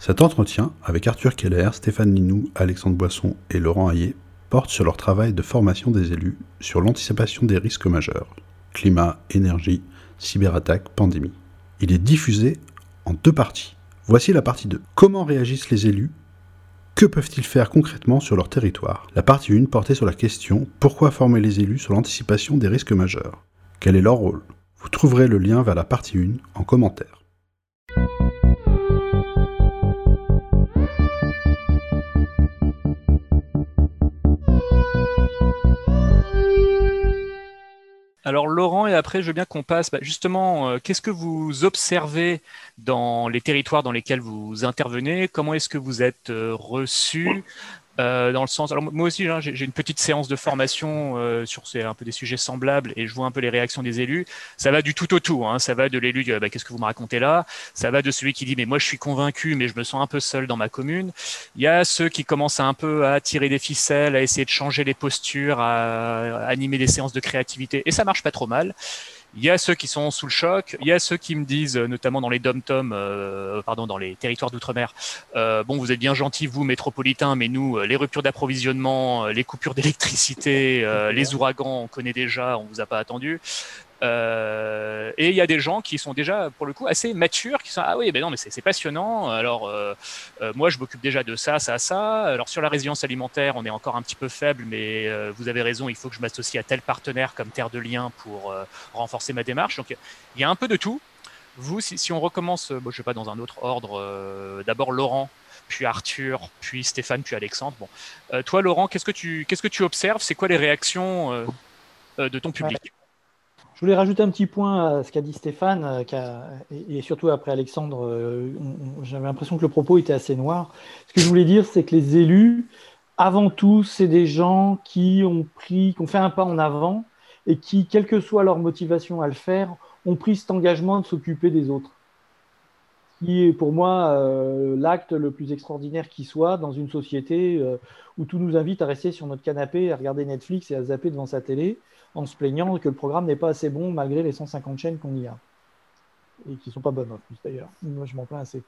Cet entretien avec Arthur Keller, Stéphane Linou, Alexandre Boisson et Laurent Hayet porte sur leur travail de formation des élus sur l'anticipation des risques majeurs climat, énergie, cyberattaque, pandémie. Il est diffusé en deux parties. Voici la partie 2. Comment réagissent les élus? Que peuvent-ils faire concrètement sur leur territoire? La partie 1 portait sur la question Pourquoi former les élus sur l'anticipation des risques majeurs? Quel est leur rôle? Vous trouverez le lien vers la partie 1 en commentaire. Alors Laurent, et après je veux bien qu'on passe bah, justement, euh, qu'est-ce que vous observez dans les territoires dans lesquels vous intervenez? Comment est-ce que vous êtes euh, reçu? Euh, dans le sens, alors moi aussi, hein, j'ai une petite séance de formation euh, sur un peu des sujets semblables et je vois un peu les réactions des élus. Ça va du tout au tout. Hein. Ça va de l'élu, bah, qu'est-ce que vous me racontez là? Ça va de celui qui dit, mais moi je suis convaincu, mais je me sens un peu seul dans ma commune. Il y a ceux qui commencent un peu à tirer des ficelles, à essayer de changer les postures, à animer des séances de créativité et ça marche pas trop mal. Il y a ceux qui sont sous le choc, il y a ceux qui me disent, euh, notamment dans les dom-tom, euh, pardon, dans les territoires d'outre-mer, euh, bon, vous êtes bien gentils, vous, métropolitains, mais nous, les ruptures d'approvisionnement, les coupures d'électricité, les ouragans, on connaît déjà, on vous a pas attendu. Euh, et il y a des gens qui sont déjà, pour le coup, assez matures, qui sont ah oui, ben non, mais c'est passionnant. Alors euh, euh, moi, je m'occupe déjà de ça, ça, ça. Alors sur la résilience alimentaire, on est encore un petit peu faible, mais vous avez raison, il faut que je m'associe à tel partenaire comme terre de lien pour renforcer ma démarche. Donc il y a un peu de tout. Vous, si, on recommence, je sais pas dans un autre ordre. D'abord Laurent, puis Arthur, puis Stéphane, puis Alexandre. Bon, toi, Laurent, qu'est-ce que tu qu'est-ce que tu observes? C'est quoi les réactions de ton public? Je voulais rajouter un petit point à ce qu'a dit Stéphane, euh, et surtout après Alexandre, euh, j'avais l'impression que le propos était assez noir. Ce que je voulais dire, c'est que les élus, avant tout, c'est des gens qui ont pris, qui ont fait un pas en avant et qui, quelle que soit leur motivation à le faire, ont pris cet engagement de s'occuper des autres. Qui est pour moi euh, l'acte le plus extraordinaire qui soit dans une société où tout nous invite à rester sur notre canapé, à regarder Netflix et à zapper devant sa télé en se plaignant que le programme n'est pas assez bon malgré les 150 chaînes qu'on y a. Et qui ne sont pas bonnes en plus d'ailleurs. Moi je m'en plains assez.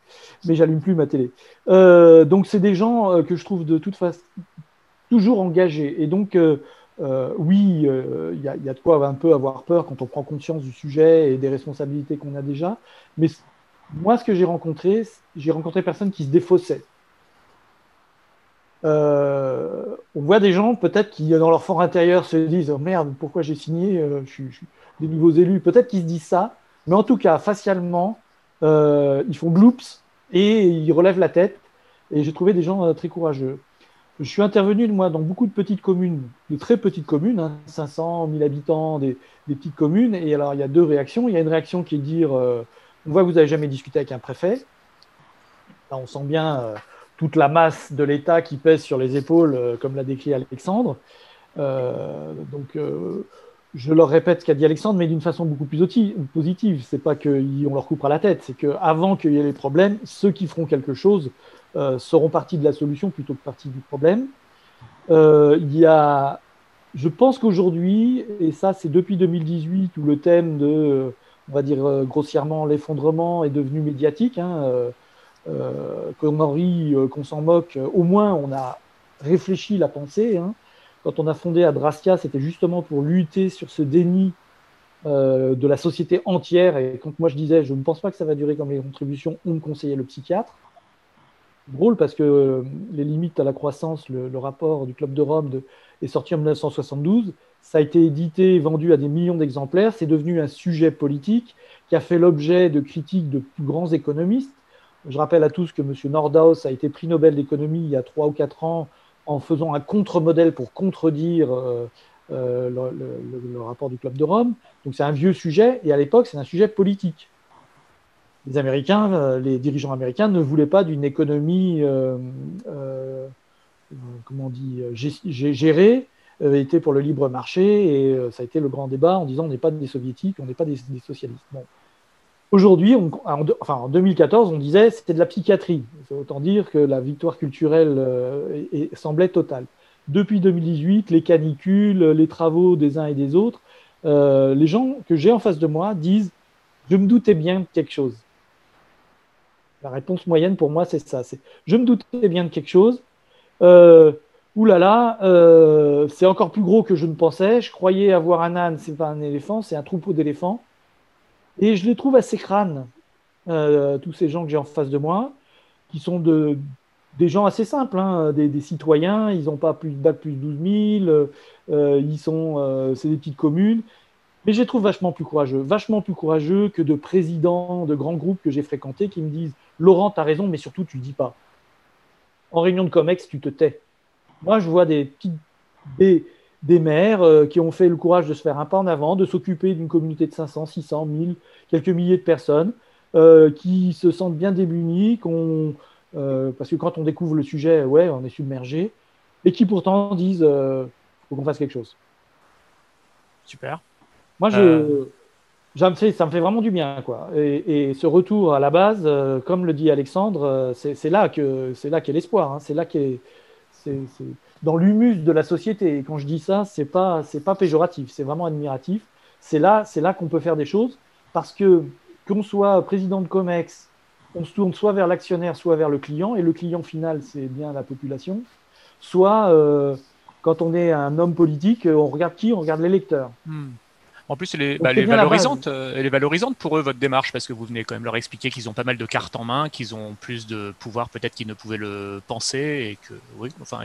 Mais j'allume plus ma télé. Euh, donc c'est des gens euh, que je trouve de toute façon toujours engagés. Et donc euh, oui, il y, a de quoi un peu avoir peur quand on prend conscience du sujet et des responsabilités qu'on a déjà. Mais moi ce que j'ai rencontré, j'ai rencontré personne qui se défaussait. Euh, on voit des gens peut-être qui, dans leur fort intérieur, se disent oh merde, pourquoi j'ai signé euh, je, suis, des nouveaux élus. Peut-être qu'ils se disent ça, mais en tout cas, facialement, euh, ils font bloops et ils relèvent la tête. Et j'ai trouvé des gens très courageux. Je suis intervenu, moi, dans beaucoup de petites communes, de très petites communes, 500, hein, 1000 habitants, des, petites communes. Et alors, il y a deux réactions. Il y a une réaction qui est de dire on voit vous n'avez jamais discuté avec un préfet. Là, on sent bien toute la masse de l'État qui pèse sur les épaules, euh, comme l'a décrit Alexandre. Euh, donc, euh, je leur répète ce qu'a dit Alexandre, mais d'une façon beaucoup plus positive. C'est pas qu'on leur coupera la tête, c'est qu'avant qu'il y ait les problèmes, ceux qui feront quelque chose seront partie de la solution plutôt que partie du problème. il y a, je pense qu'aujourd'hui, et ça c'est depuis 2018 où le thème de, on va dire grossièrement l'effondrement est devenu médiatique. Hein, qu'on en rit, euh, qu'on s'en moque, euh, au moins on a réfléchi la pensée. Hein. Quand on a fondé Adrastia, c'était justement pour lutter sur ce déni de la société entière. Et quand moi je disais, je ne pense pas que ça va durer comme les contributions, on me conseillait le psychiatre. Drôle parce que les limites à la croissance, le, rapport du Club de Rome est sorti en 1972. Ça a été édité et vendu à des millions d'exemplaires. C'est devenu un sujet politique qui a fait l'objet de critiques de plus grands économistes. Je rappelle à tous que M. Nordhaus a été prix Nobel d'économie il y a trois ou quatre ans en faisant un contre-modèle pour contredire euh, euh, le, rapport du Club de Rome. Donc c'est un vieux sujet, et à l'époque, c'est un sujet politique. Les Américains, euh, les dirigeants américains ne voulaient pas d'une économie, comment on dit, gérée, était pour le libre marché, et ça a été le grand débat en disant on n'est pas des soviétiques, on n'est pas des, socialistes. Aujourd'hui, en, enfin, en 2014, on disait c'était de la psychiatrie. Autant dire que la victoire culturelle euh, semblait totale. Depuis 2018, les canicules, les travaux des uns et des autres, euh, les gens que j'ai en face de moi disent Je me doutais bien de quelque chose. La réponse moyenne pour moi, c'est ça. Je me doutais bien de quelque chose. Euh, euh, c'est encore plus gros que je ne pensais. Je croyais avoir un âne, c'est pas un éléphant, c'est un troupeau d'éléphants. Et je les trouve assez crânes, euh, tous ces gens que j'ai en face de moi, qui sont de, des gens assez simples, hein, des, citoyens. Ils n'ont pas plus de bac plus 12 000. Euh, ils sont, c'est des petites communes. Mais je les trouve vachement plus courageux, vachement plus courageux que de présidents de grands groupes que j'ai fréquentés qui me disent Laurent, tu as raison, mais surtout, tu ne dis pas. En réunion de COMEX, tu te tais. Moi, je vois des, des, des maires euh, qui ont fait le courage de se faire un pas en avant, de s'occuper d'une communauté de 500, 600, 1000, quelques milliers de personnes, euh, qui se sentent bien démunis, euh, parce que quand on découvre le sujet, ouais, on est submergé, et qui pourtant disent il faut qu'on fasse quelque chose. Super. Moi, je, ça me, fait, vraiment du bien. Quoi. Et, ce retour à la base, comme le dit Alexandre, c'est là qu'est l'espoir. Hein. C'est là qu'est c'est dans l'humus de la société. Et quand je dis ça, c'est pas c'est pas péjoratif, c'est vraiment admiratif. C'est là c'est là qu'on peut faire des choses parce que qu'on soit président de Comex, on se tourne soit vers l'actionnaire, soit vers le client, et le client final c'est bien la population. Soit euh, quand on est un homme politique, on regarde qui? On regarde l'électeur. Hmm. En plus, elle est, bah, valorisante, euh, elle est valorisante pour eux, votre démarche, parce que vous venez quand même leur expliquer qu'ils ont pas mal de cartes en main, qu'ils ont plus de pouvoir peut-être qu'ils ne pouvaient le penser, et que, oui, enfin.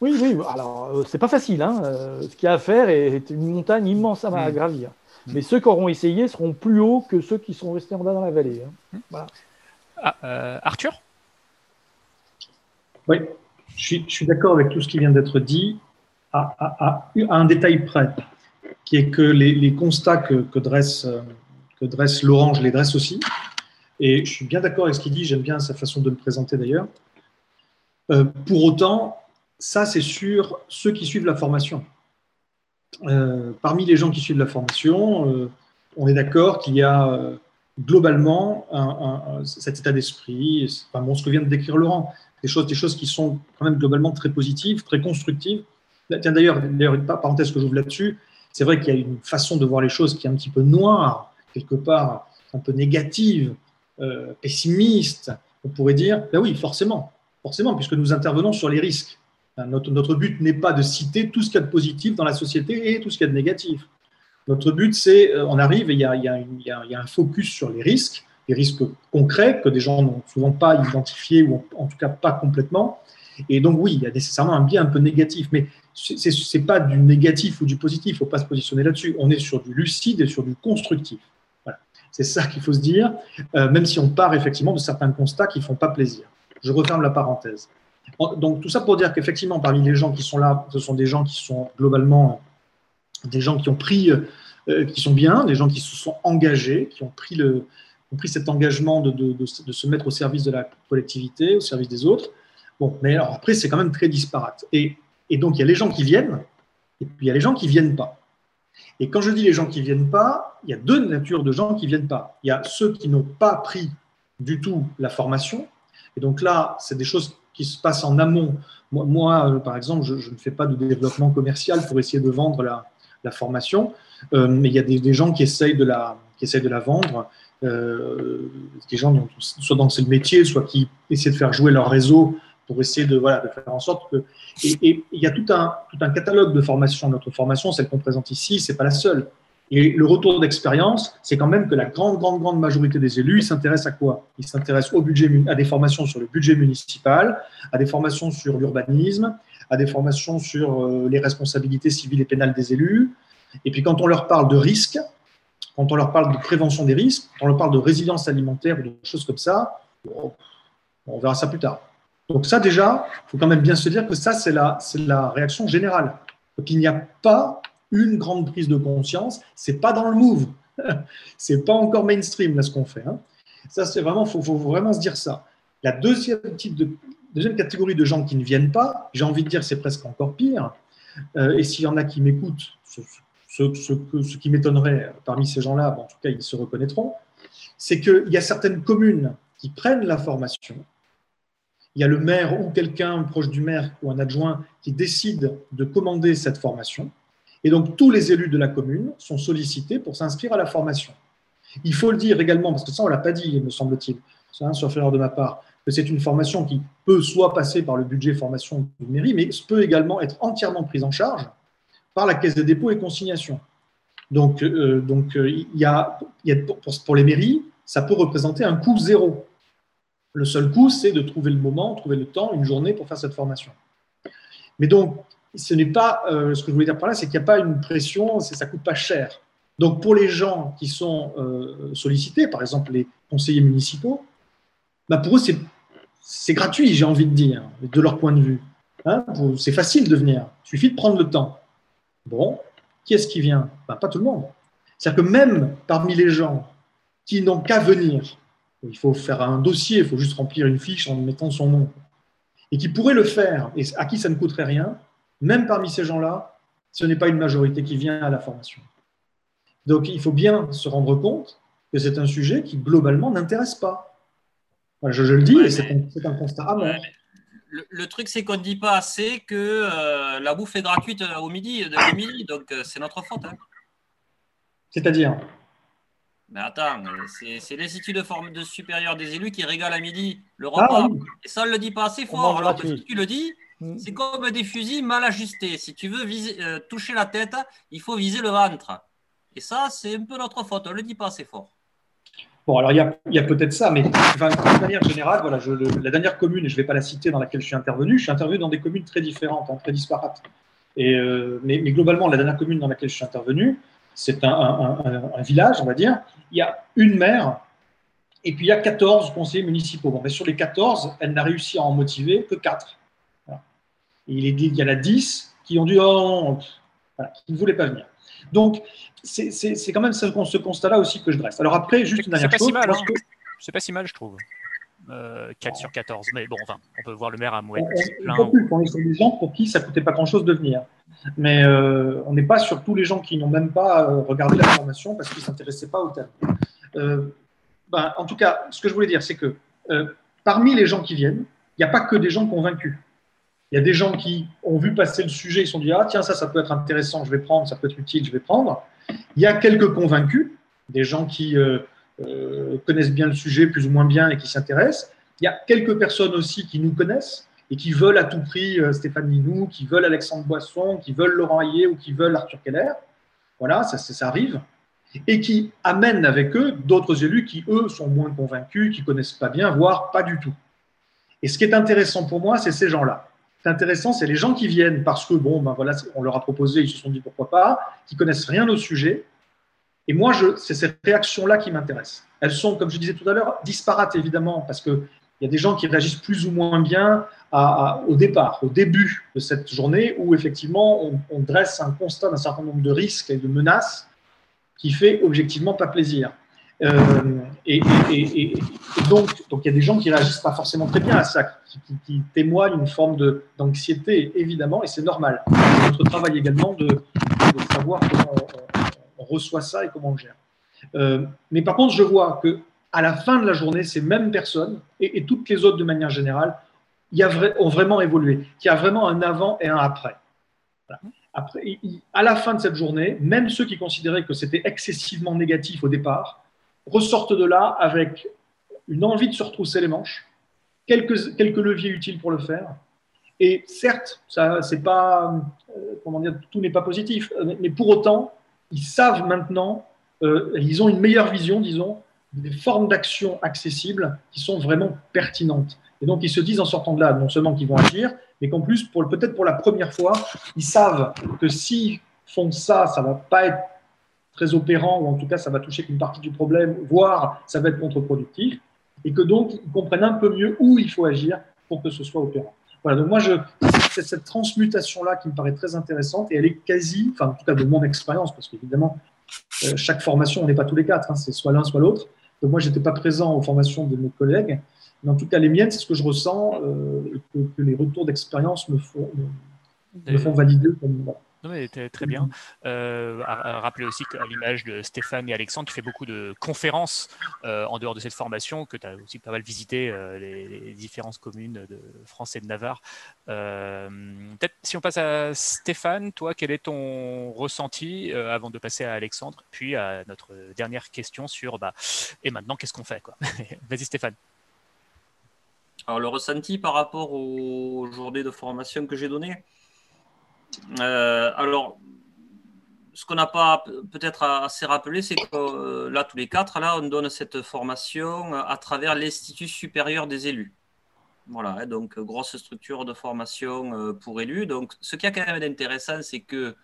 Oui, oui, alors euh, c'est pas facile. Hein. Euh, ce qu'il y a à faire est une montagne immense à mm. gravir. Mm. Mais ceux qui auront essayé seront plus hauts que ceux qui sont restés en bas dans la vallée. Hein. Mm. Ah, Arthur? Oui, je suis, d'accord avec tout ce qui vient d'être dit, à, à, un détail près qui est que les, constats que, dresse, que dresse Laurent, je les dresse aussi. Et je suis bien d'accord avec ce qu'il dit, j'aime bien sa façon de le présenter d'ailleurs. Euh, pour autant, ça, c'est sur ceux qui suivent la formation. Euh, parmi les gens qui suivent la formation, euh, on est d'accord qu'il y a globalement cet état d'esprit, enfin, bon, ce que vient de décrire Laurent, des choses, des choses qui sont quand même globalement très positives, très constructives. Tiens, d'ailleurs, une parenthèse que j'ouvre là-dessus, c'est vrai qu'il y a une façon de voir les choses qui est un petit peu noire, quelque part un peu négative, euh, pessimiste. On pourrait dire, ben oui, forcément, forcément, puisque nous intervenons sur les risques. Notre, but n'est pas de citer tout ce qu'il y a de positif dans la société et tout ce qu'il y a de négatif. Notre but, c'est, euh, on arrive et il y, a, un focus sur les risques, les risques concrets que des gens n'ont souvent pas identifiés ou en tout cas pas complètement. Et donc oui, il y a nécessairement un biais un peu négatif, mais ce n'est pas du négatif ou du positif, il ne faut pas se positionner là-dessus. On est sur du lucide et sur du constructif. C'est ça qu'il faut se dire, euh, même si on part effectivement de certains constats qui ne font pas plaisir. Je referme la parenthèse. Donc tout ça pour dire qu'effectivement, parmi les gens qui sont là, ce sont des gens qui sont globalement des gens qui ont pris, euh, qui sont bien, des gens qui se sont engagés, qui ont pris, le, ont pris cet engagement de, de, se mettre au service de la collectivité, au service des autres. Bon, mais alors après, c'est quand même très disparate. Et et donc, il y a les gens qui viennent, et puis il y a les gens qui ne viennent pas. Et quand je dis les gens qui ne viennent pas, il y a deux natures de gens qui ne viennent pas. Il y a ceux qui n'ont pas pris du tout la formation. Et donc là, c'est des choses qui se passent en amont. Moi, euh, par exemple, je, ne fais pas de développement commercial pour essayer de vendre la, formation, euh, mais il y a des, gens qui essayent de la, qui essayent de la vendre. Euh, des gens, dont, soit dans le métier, soit qui essaient de faire jouer leur réseau pour essayer de, voilà, de faire en sorte que. Et, il y a tout un, tout un catalogue de formations. Notre formation, celle qu'on présente ici, c'est pas la seule. Et le retour d'expérience, c'est quand même que la grande, grande, grande majorité des élus, ils s'intéressent à quoi? Ils s'intéressent au budget, à des formations sur le budget municipal, à des formations sur l'urbanisme, à des formations sur euh, les responsabilités civiles et pénales des élus. Et puis quand on leur parle de risques, quand on leur parle de prévention des risques, quand on leur parle de résilience alimentaire ou de choses comme ça, on verra ça plus tard. Donc ça déjà, il faut quand même bien se dire que ça, c'est la, la réaction générale. Donc il n'y a pas une grande prise de conscience, c'est pas dans le move, c'est pas encore mainstream là ce qu'on fait. Hein. Ça c'est vraiment, faut, vraiment se dire ça. La deuxième type de deuxième catégorie de gens qui ne viennent pas, j'ai envie de dire c'est presque encore pire. Euh, et s'il y en a qui m'écoutent, ce, qui m'étonnerait parmi ces gens-là, en tout cas ils se reconnaîtront, c'est qu'il y a certaines communes qui prennent la formation, il y a le maire ou quelqu'un proche du maire ou un adjoint qui décide de commander cette formation. Et donc tous les élus de la commune sont sollicités pour s'inscrire à la formation. Il faut le dire également, parce que ça, on ne l'a pas dit, me semble-t-il, c'est un erreur de ma part, que c'est une formation qui peut soit passer par le budget formation de mairie, mais peut également être entièrement prise en charge par la Caisse des dépôts et consignations. Donc, euh, donc euh, il y a, pour, les mairies, ça peut représenter un coût zéro. Le seul coût, c'est de trouver le moment, trouver le temps, une journée pour faire cette formation. Mais donc, ce n'est pas, euh, ce que je voulais dire par là, c'est qu'il n'y a pas une pression, ça ne coûte pas cher. Donc, pour les gens qui sont sollicités, par exemple les conseillers municipaux, bah pour eux, c'est gratuit, j'ai envie de dire, de leur point de vue. Hein, c'est facile de venir, il suffit de prendre le temps. Bon, qui est-ce qui vient? Ben, Pas tout le monde. C'est-à-dire que même parmi les gens qui n'ont qu'à venir, il faut faire un dossier, il faut juste remplir une fiche en mettant son nom, et qui pourraient le faire, et à qui ça ne coûterait rien, même parmi ces gens-là, ce n'est pas une majorité qui vient à la formation. Donc il faut bien se rendre compte que c'est un sujet qui globalement n'intéresse pas je, le dis, et c'est un, constat amer. Le, truc, c'est qu'on ne dit pas assez que euh, la bouffe est gratuite euh, au midi, de midi, donc euh, c'est notre faute. Hein. C'est-à-dire? Mais attends, c'est l'Institut de, forme de supérieur des élus qui régale à midi le ah repas. Et ça, on ne le dit pas assez fort. Alors que si tu le dis. C'est comme des fusils mal ajustés. Si tu veux viser, toucher la tête, il faut viser le ventre. Et ça, c'est un peu notre faute. On ne le dit pas assez fort. Bon, alors il y a, peut-être ça, mais de manière générale, voilà, je, la dernière commune, et je ne vais pas la citer, dans laquelle je suis intervenu, je suis intervenu dans des communes très différentes, hein, très disparates. Et, euh, mais, globalement, la dernière commune dans laquelle je suis intervenu, c'est un, village, on va dire. Il y a une maire et puis il y a 14 conseillers municipaux. Bon, mais sur les 14, elle n'a réussi à en motiver que 4. Il, est, il y en a 10 qui ont dit oh, qui ne voulaient pas venir. Donc, c'est quand même ce, constat-là aussi que je dresse. Alors après, juste une dernière chose. Si hein. C'est pas si mal, je trouve. 4 euh, sur 14. Mais bon, enfin, on peut voir le maire à Mouette. On, est sur des gens pour qui ça coûtait pas grand-chose de venir. Mais euh, on n'est pas sur tous les gens qui n'ont même pas euh, regardé la formation parce qu'ils ne s'intéressaient pas au thème. Ben, en tout cas, ce que je voulais dire, c'est que parmi les gens qui viennent, il n'y a pas que des gens convaincus. Il y a des gens qui ont vu passer le sujet, ils se sont dit Ah, tiens, ça, ça peut être intéressant, je vais prendre, ça peut être utile, je vais prendre. Il y a quelques convaincus, des gens qui euh, euh, connaissent bien le sujet, plus ou moins bien, et qui s'intéressent. Il y a quelques personnes aussi qui nous connaissent et qui veulent à tout prix euh, Stéphane Minou, qui veulent Alexandre Boisson, qui veulent Laurent Hayé ou qui veulent Arthur Keller. Voilà, ça, ça arrive. Et qui amènent avec eux d'autres élus qui, eux, sont moins convaincus, qui connaissent pas bien, voire pas du tout. Et ce qui est intéressant pour moi, c'est ces gens-là intéressant, c'est les gens qui viennent parce que, bon, ben voilà, on leur a proposé, ils se sont dit pourquoi pas, qui connaissent rien au sujet. Et moi, c'est cette réaction-là qui m'intéresse. Elles sont, comme je disais tout à l'heure, disparates évidemment, parce qu'il y a des gens qui réagissent plus ou moins bien au départ, au début de cette journée, où effectivement on, on dresse un constat d'un certain nombre de risques et de menaces qui fait objectivement pas plaisir. Euh, et, donc, donc, il y a des gens qui réagissent pas forcément très bien à ça, qui, témoignent une forme d'anxiété, évidemment, et c'est normal. C'est notre travail également de, savoir comment on, reçoit ça et comment on gère. Euh, mais par contre, je vois que à la fin de la journée, ces mêmes personnes et, toutes les autres de manière générale y a ont vraiment évolué, qu'il y a vraiment un avant et un après. Après, à la fin de cette journée, même ceux qui considéraient que c'était excessivement négatif au départ, ressortent de là avec une envie de se retrousser les manches, quelques, quelques leviers utiles pour le faire. Et certes, ça, c'est pas, euh, comment dire, tout n'est pas positif, mais pour autant, ils savent maintenant, euh, ils ont une meilleure vision, disons, des formes d'action accessibles qui sont vraiment pertinentes. Et donc, ils se disent en sortant de là, non seulement qu'ils vont agir, mais qu'en plus, peut-être pour la première fois, ils savent que s'ils font ça, ça va pas être très opérant, ou en tout cas ça va toucher qu'une partie du problème, voire ça va être contre-productif, et que donc ils comprennent un peu mieux où il faut agir pour que ce soit opérant. Voilà, donc moi, je, c'est cette transmutation-là qui me paraît très intéressante, et elle est quasi, enfin en tout cas de mon expérience, parce qu'évidemment, euh, chaque formation, on n'est pas tous les quatre, hein, c'est soit l'un, soit l'autre. Donc moi, je n'étais pas présent aux formations de mes collègues, mais en tout cas, les miennes, c'est ce que je ressens, euh, que, les retours d'expérience me font, me, font valider comme, Très bien. Euh, à, rappeler aussi qu'à l'image de Stéphane et Alexandre, tu fais beaucoup de conférences euh, en dehors de cette formation, que tu as aussi pas mal visité euh, les, différentes communes de France et de Navarre. Peut-être si on passe à Stéphane, toi, quel est ton ressenti avant de passer à Alexandre, puis à notre dernière question sur bah, et maintenant qu'est-ce qu'on fait Vas-y Stéphane. Alors le ressenti par rapport aux journées de formation que j'ai données euh, alors, ce qu'on n'a pas peut-être assez rappelé, c'est que euh, là, tous les quatre, là, on donne cette formation à travers l'Institut supérieur des élus. Voilà, hein, donc grosse structure de formation euh, pour élus. Donc, ce qui a quand même d'intéressant, c'est que,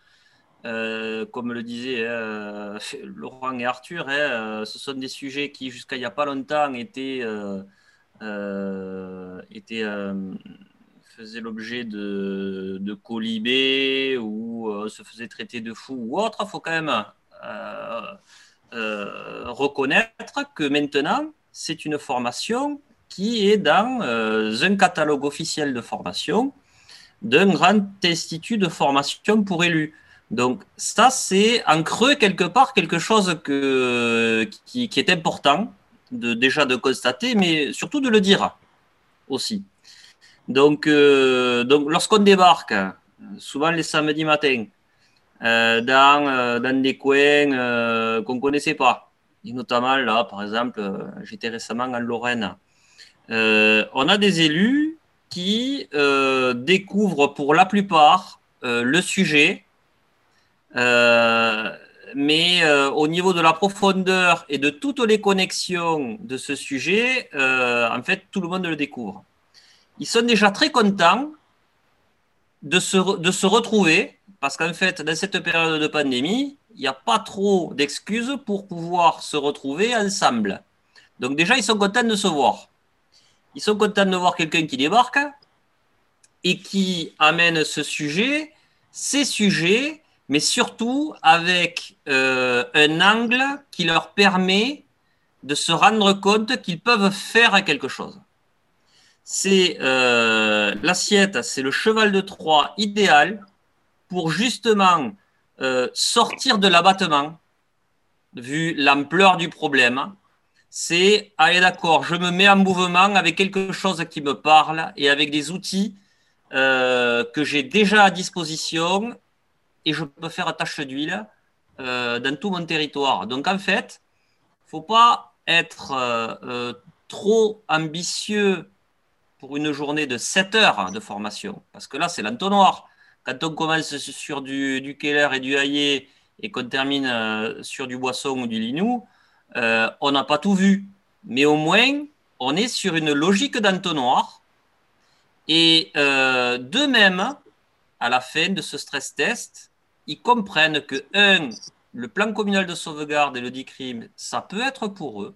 comme le disaient Laurent et Arthur, hein, ce sont des sujets qui, jusqu'à il n'y a pas longtemps, étaient, étaient faisait l'objet de, de colibés ou euh, se faisait traiter de fou ou autre, il faut quand même euh, euh, reconnaître que maintenant, c'est une formation qui est dans un catalogue officiel de formation d'un grand institut de formation pour élus. Donc ça, c'est en creux quelque part quelque chose qui, est important déjà de constater, mais surtout de le dire aussi. Donc, euh, donc lorsqu'on débarque, souvent les samedis matins, euh, dans, euh, dans, des coins qu'on ne connaissait pas, et notamment là, par exemple, j'étais récemment en Lorraine, on a des élus qui découvrent pour la plupart le sujet, mais au niveau de la profondeur et de toutes les connexions de ce sujet, en fait, tout le monde le découvre ils sont déjà très contents de se, retrouver, parce qu'en fait, dans cette période de pandémie, il n'y a pas trop d'excuses pour pouvoir se retrouver ensemble. Donc déjà, ils sont contents de se voir. Ils sont contents de voir quelqu'un qui débarque et qui amène ce sujet, ces sujets, mais surtout avec euh, un angle qui leur permet de se rendre compte qu'ils peuvent faire quelque chose c'est euh, l'assiette, c'est le cheval de Troie idéal pour justement euh, sortir de l'abattement, vu l'ampleur du problème. C'est, allez d'accord, je me mets en mouvement avec quelque chose qui me parle et avec des outils euh, que j'ai déjà à disposition et je peux faire tâche d'huile dans tout mon territoire. Donc en fait, il ne faut pas être trop ambitieux pour une journée de 7 heures de formation. Parce que là, c'est l'entonnoir. Quand on commence sur du, du Keller et du Hayé et qu'on termine euh, sur du Boisson ou du Linou, euh, on n'a pas tout vu. Mais au moins, on est sur une logique d'entonnoir. Et euh, de même, à la fin de ce stress test, ils comprennent que, un, le plan communal de sauvegarde et le DICRIM, ça peut être pour eux.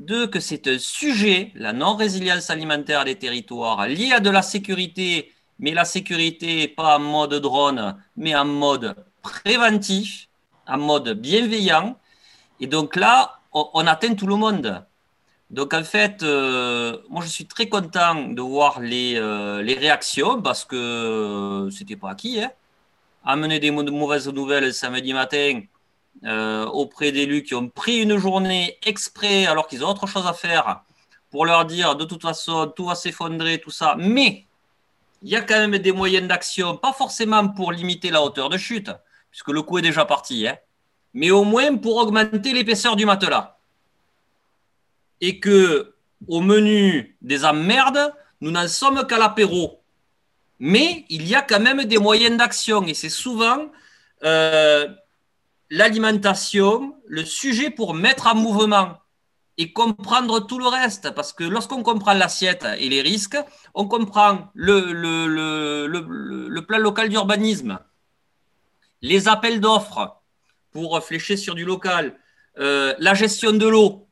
Deux, que c'est un sujet, la non-résilience alimentaire des territoires, lié à de la sécurité, mais la sécurité pas en mode drone, mais en mode préventif, en mode bienveillant. Et donc là, on, atteint tout le monde. Donc en fait, euh, moi je suis très content de voir les, euh, les réactions parce que c'était pas acquis. Hein. Amener des mauvaises nouvelles samedi matin, euh, auprès d'élus qui ont pris une journée exprès alors qu'ils ont autre chose à faire pour leur dire de toute façon tout va s'effondrer, tout ça. Mais il y a quand même des moyens d'action, pas forcément pour limiter la hauteur de chute, puisque le coup est déjà parti, hein, mais au moins pour augmenter l'épaisseur du matelas. Et que au menu des emmerdes, nous n'en sommes qu'à l'apéro. Mais il y a quand même des moyens d'action, et c'est souvent euh, l'alimentation, le sujet pour mettre en mouvement et comprendre tout le reste. Parce que lorsqu'on comprend l'assiette et les risques, on comprend le, plan local d'urbanisme, les appels d'offres pour flécher sur du local, euh, la gestion de l'eau,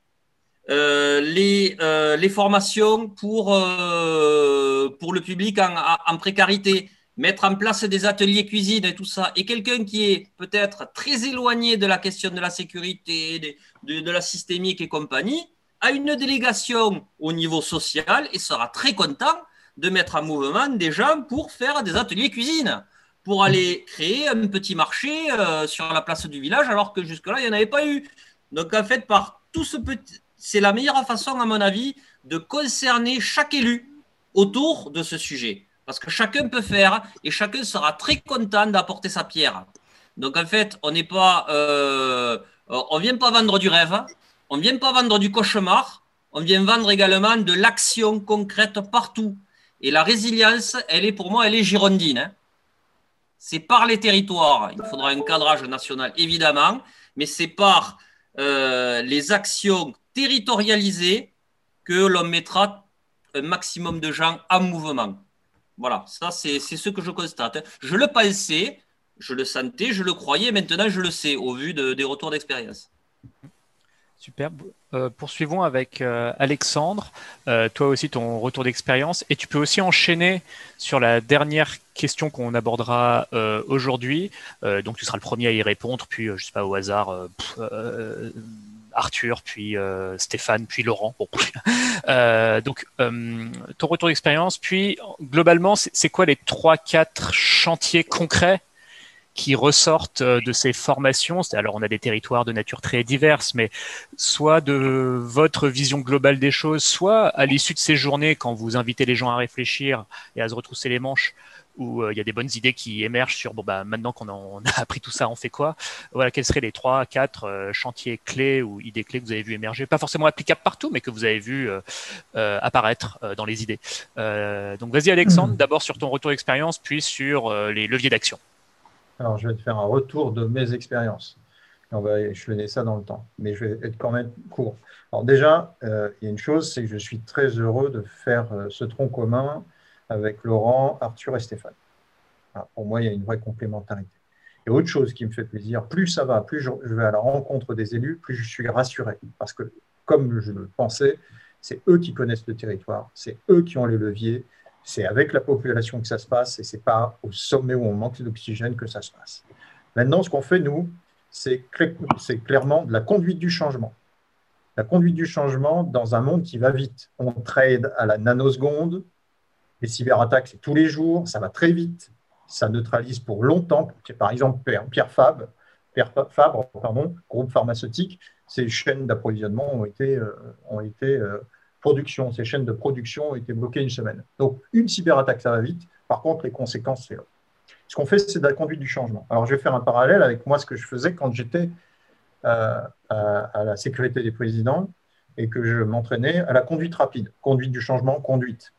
euh, les, euh, les, formations pour, le public en précarité, mettre en place des ateliers cuisine et tout ça, et quelqu'un qui est peut-être très éloigné de la question de la sécurité, de, la systémique et compagnie, a une délégation au niveau social et sera très content de mettre en mouvement des gens pour faire des ateliers cuisine, pour aller créer un petit marché euh, sur la place du village, alors que jusque-là, il n'y en avait pas eu. Donc, en fait, par tout ce petit. C'est la meilleure façon, à mon avis, de concerner chaque élu autour de ce sujet. Parce que chacun peut faire et chacun sera très content d'apporter sa pierre. Donc, en fait, on n'est pas. Euh, on vient pas vendre du rêve, on vient pas vendre du cauchemar, on vient vendre également de l'action concrète partout. Et la résilience, elle est pour moi, elle est girondine. Hein. C'est par les territoires. Il faudra un cadrage national, évidemment, mais c'est par euh, les actions territorialisées que l'on mettra un maximum de gens en mouvement. Voilà, ça c'est ce que je constate. Je le pensais, je le sentais, je le croyais, maintenant je le sais au vu des retours d'expérience. Super. Euh, poursuivons avec euh, Alexandre. Euh, toi aussi, ton retour d'expérience. Et tu peux aussi enchaîner sur la dernière question qu'on abordera aujourd'hui. donc, tu seras le premier à y répondre, puis, je sais pas, au hasard, Arthur, puis Stéphane, puis Laurent. donc, ton retour d'expérience. Puis, globalement, c'est quoi les trois, quatre chantiers concrets qui ressortent euh, de ces formations? Alors, on a des territoires de nature très diverses, mais soit de votre vision globale des choses, soit à l'issue de ces journées, quand vous invitez les gens à réfléchir et à se retrousser les manches, où euh, il y a des bonnes idées qui émergent sur bon bah maintenant qu'on a appris tout ça, on fait quoi? Voilà, quels seraient les trois, quatre euh, chantiers clés ou idées clés que vous avez vu émerger, pas forcément applicables partout, mais que vous avez vu apparaître dans les idées. donc vas-y Alexandre, mmh. d'abord sur ton retour d'expérience, puis sur les leviers d'action. Alors, je vais te faire un retour de mes expériences. On va échelonner ça dans le temps, mais je vais être quand même court. Alors déjà, euh, il y a une chose, c'est que je suis très heureux de faire euh, ce tronc commun avec Laurent, Arthur et Stéphane. pour moi, il y a une vraie complémentarité. Et autre chose qui me fait plaisir, plus ça va, plus je, vais à la rencontre des élus, plus je suis rassuré. Parce que, comme je le pensais, c'est eux qui connaissent le territoire, c'est eux qui ont les leviers, c'est avec la population que ça se passe et ce n'est pas au sommet où on manque d'oxygène que ça se passe. Maintenant, ce qu'on fait, nous, c'est clairement de la conduite du changement. La conduite du changement dans un monde qui va vite. On trade à la nanoseconde. Les cyberattaques, c'est tous les jours. Ça va très vite. Ça neutralise pour longtemps. Par exemple, Pierre Fabre, groupe pharmaceutique, ces chaînes d'approvisionnement ont été, euh, euh, chaînes de production ont été bloquées une semaine. Donc, une cyberattaque, ça va vite. Par contre, les conséquences, c'est là. Ce qu'on fait, c'est de la conduite du changement. Alors, je vais faire un parallèle avec moi, ce que je faisais quand j'étais euh, à, la sécurité des présidents et que je m'entraînais à la conduite rapide. Conduite du changement, conduite.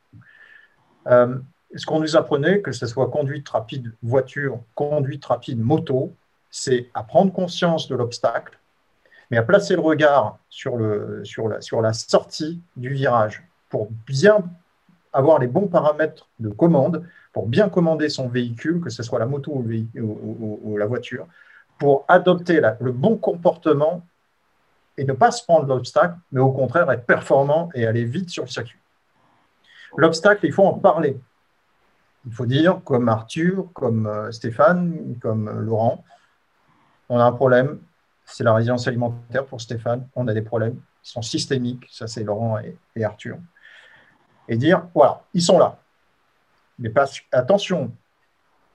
Euh, ce qu'on nous apprenait, que ce soit conduite rapide voiture, conduite rapide moto, c'est à prendre conscience de l'obstacle, mais à placer le regard sur, la sortie du virage pour bien avoir les bons paramètres de commande, pour bien commander son véhicule, que ce soit la moto ou, la voiture, pour adopter le bon comportement et ne pas se prendre l'obstacle, mais au contraire être performant et aller vite sur le circuit. L'obstacle, il faut en parler. Il faut dire, comme Arthur, comme euh, Stéphane, comme Laurent, on a un problème, c'est la résilience alimentaire pour Stéphane. On a des problèmes qui sont systémiques, ça c'est Laurent et, Arthur. Et dire, voilà, ils sont là. Mais pas, attention,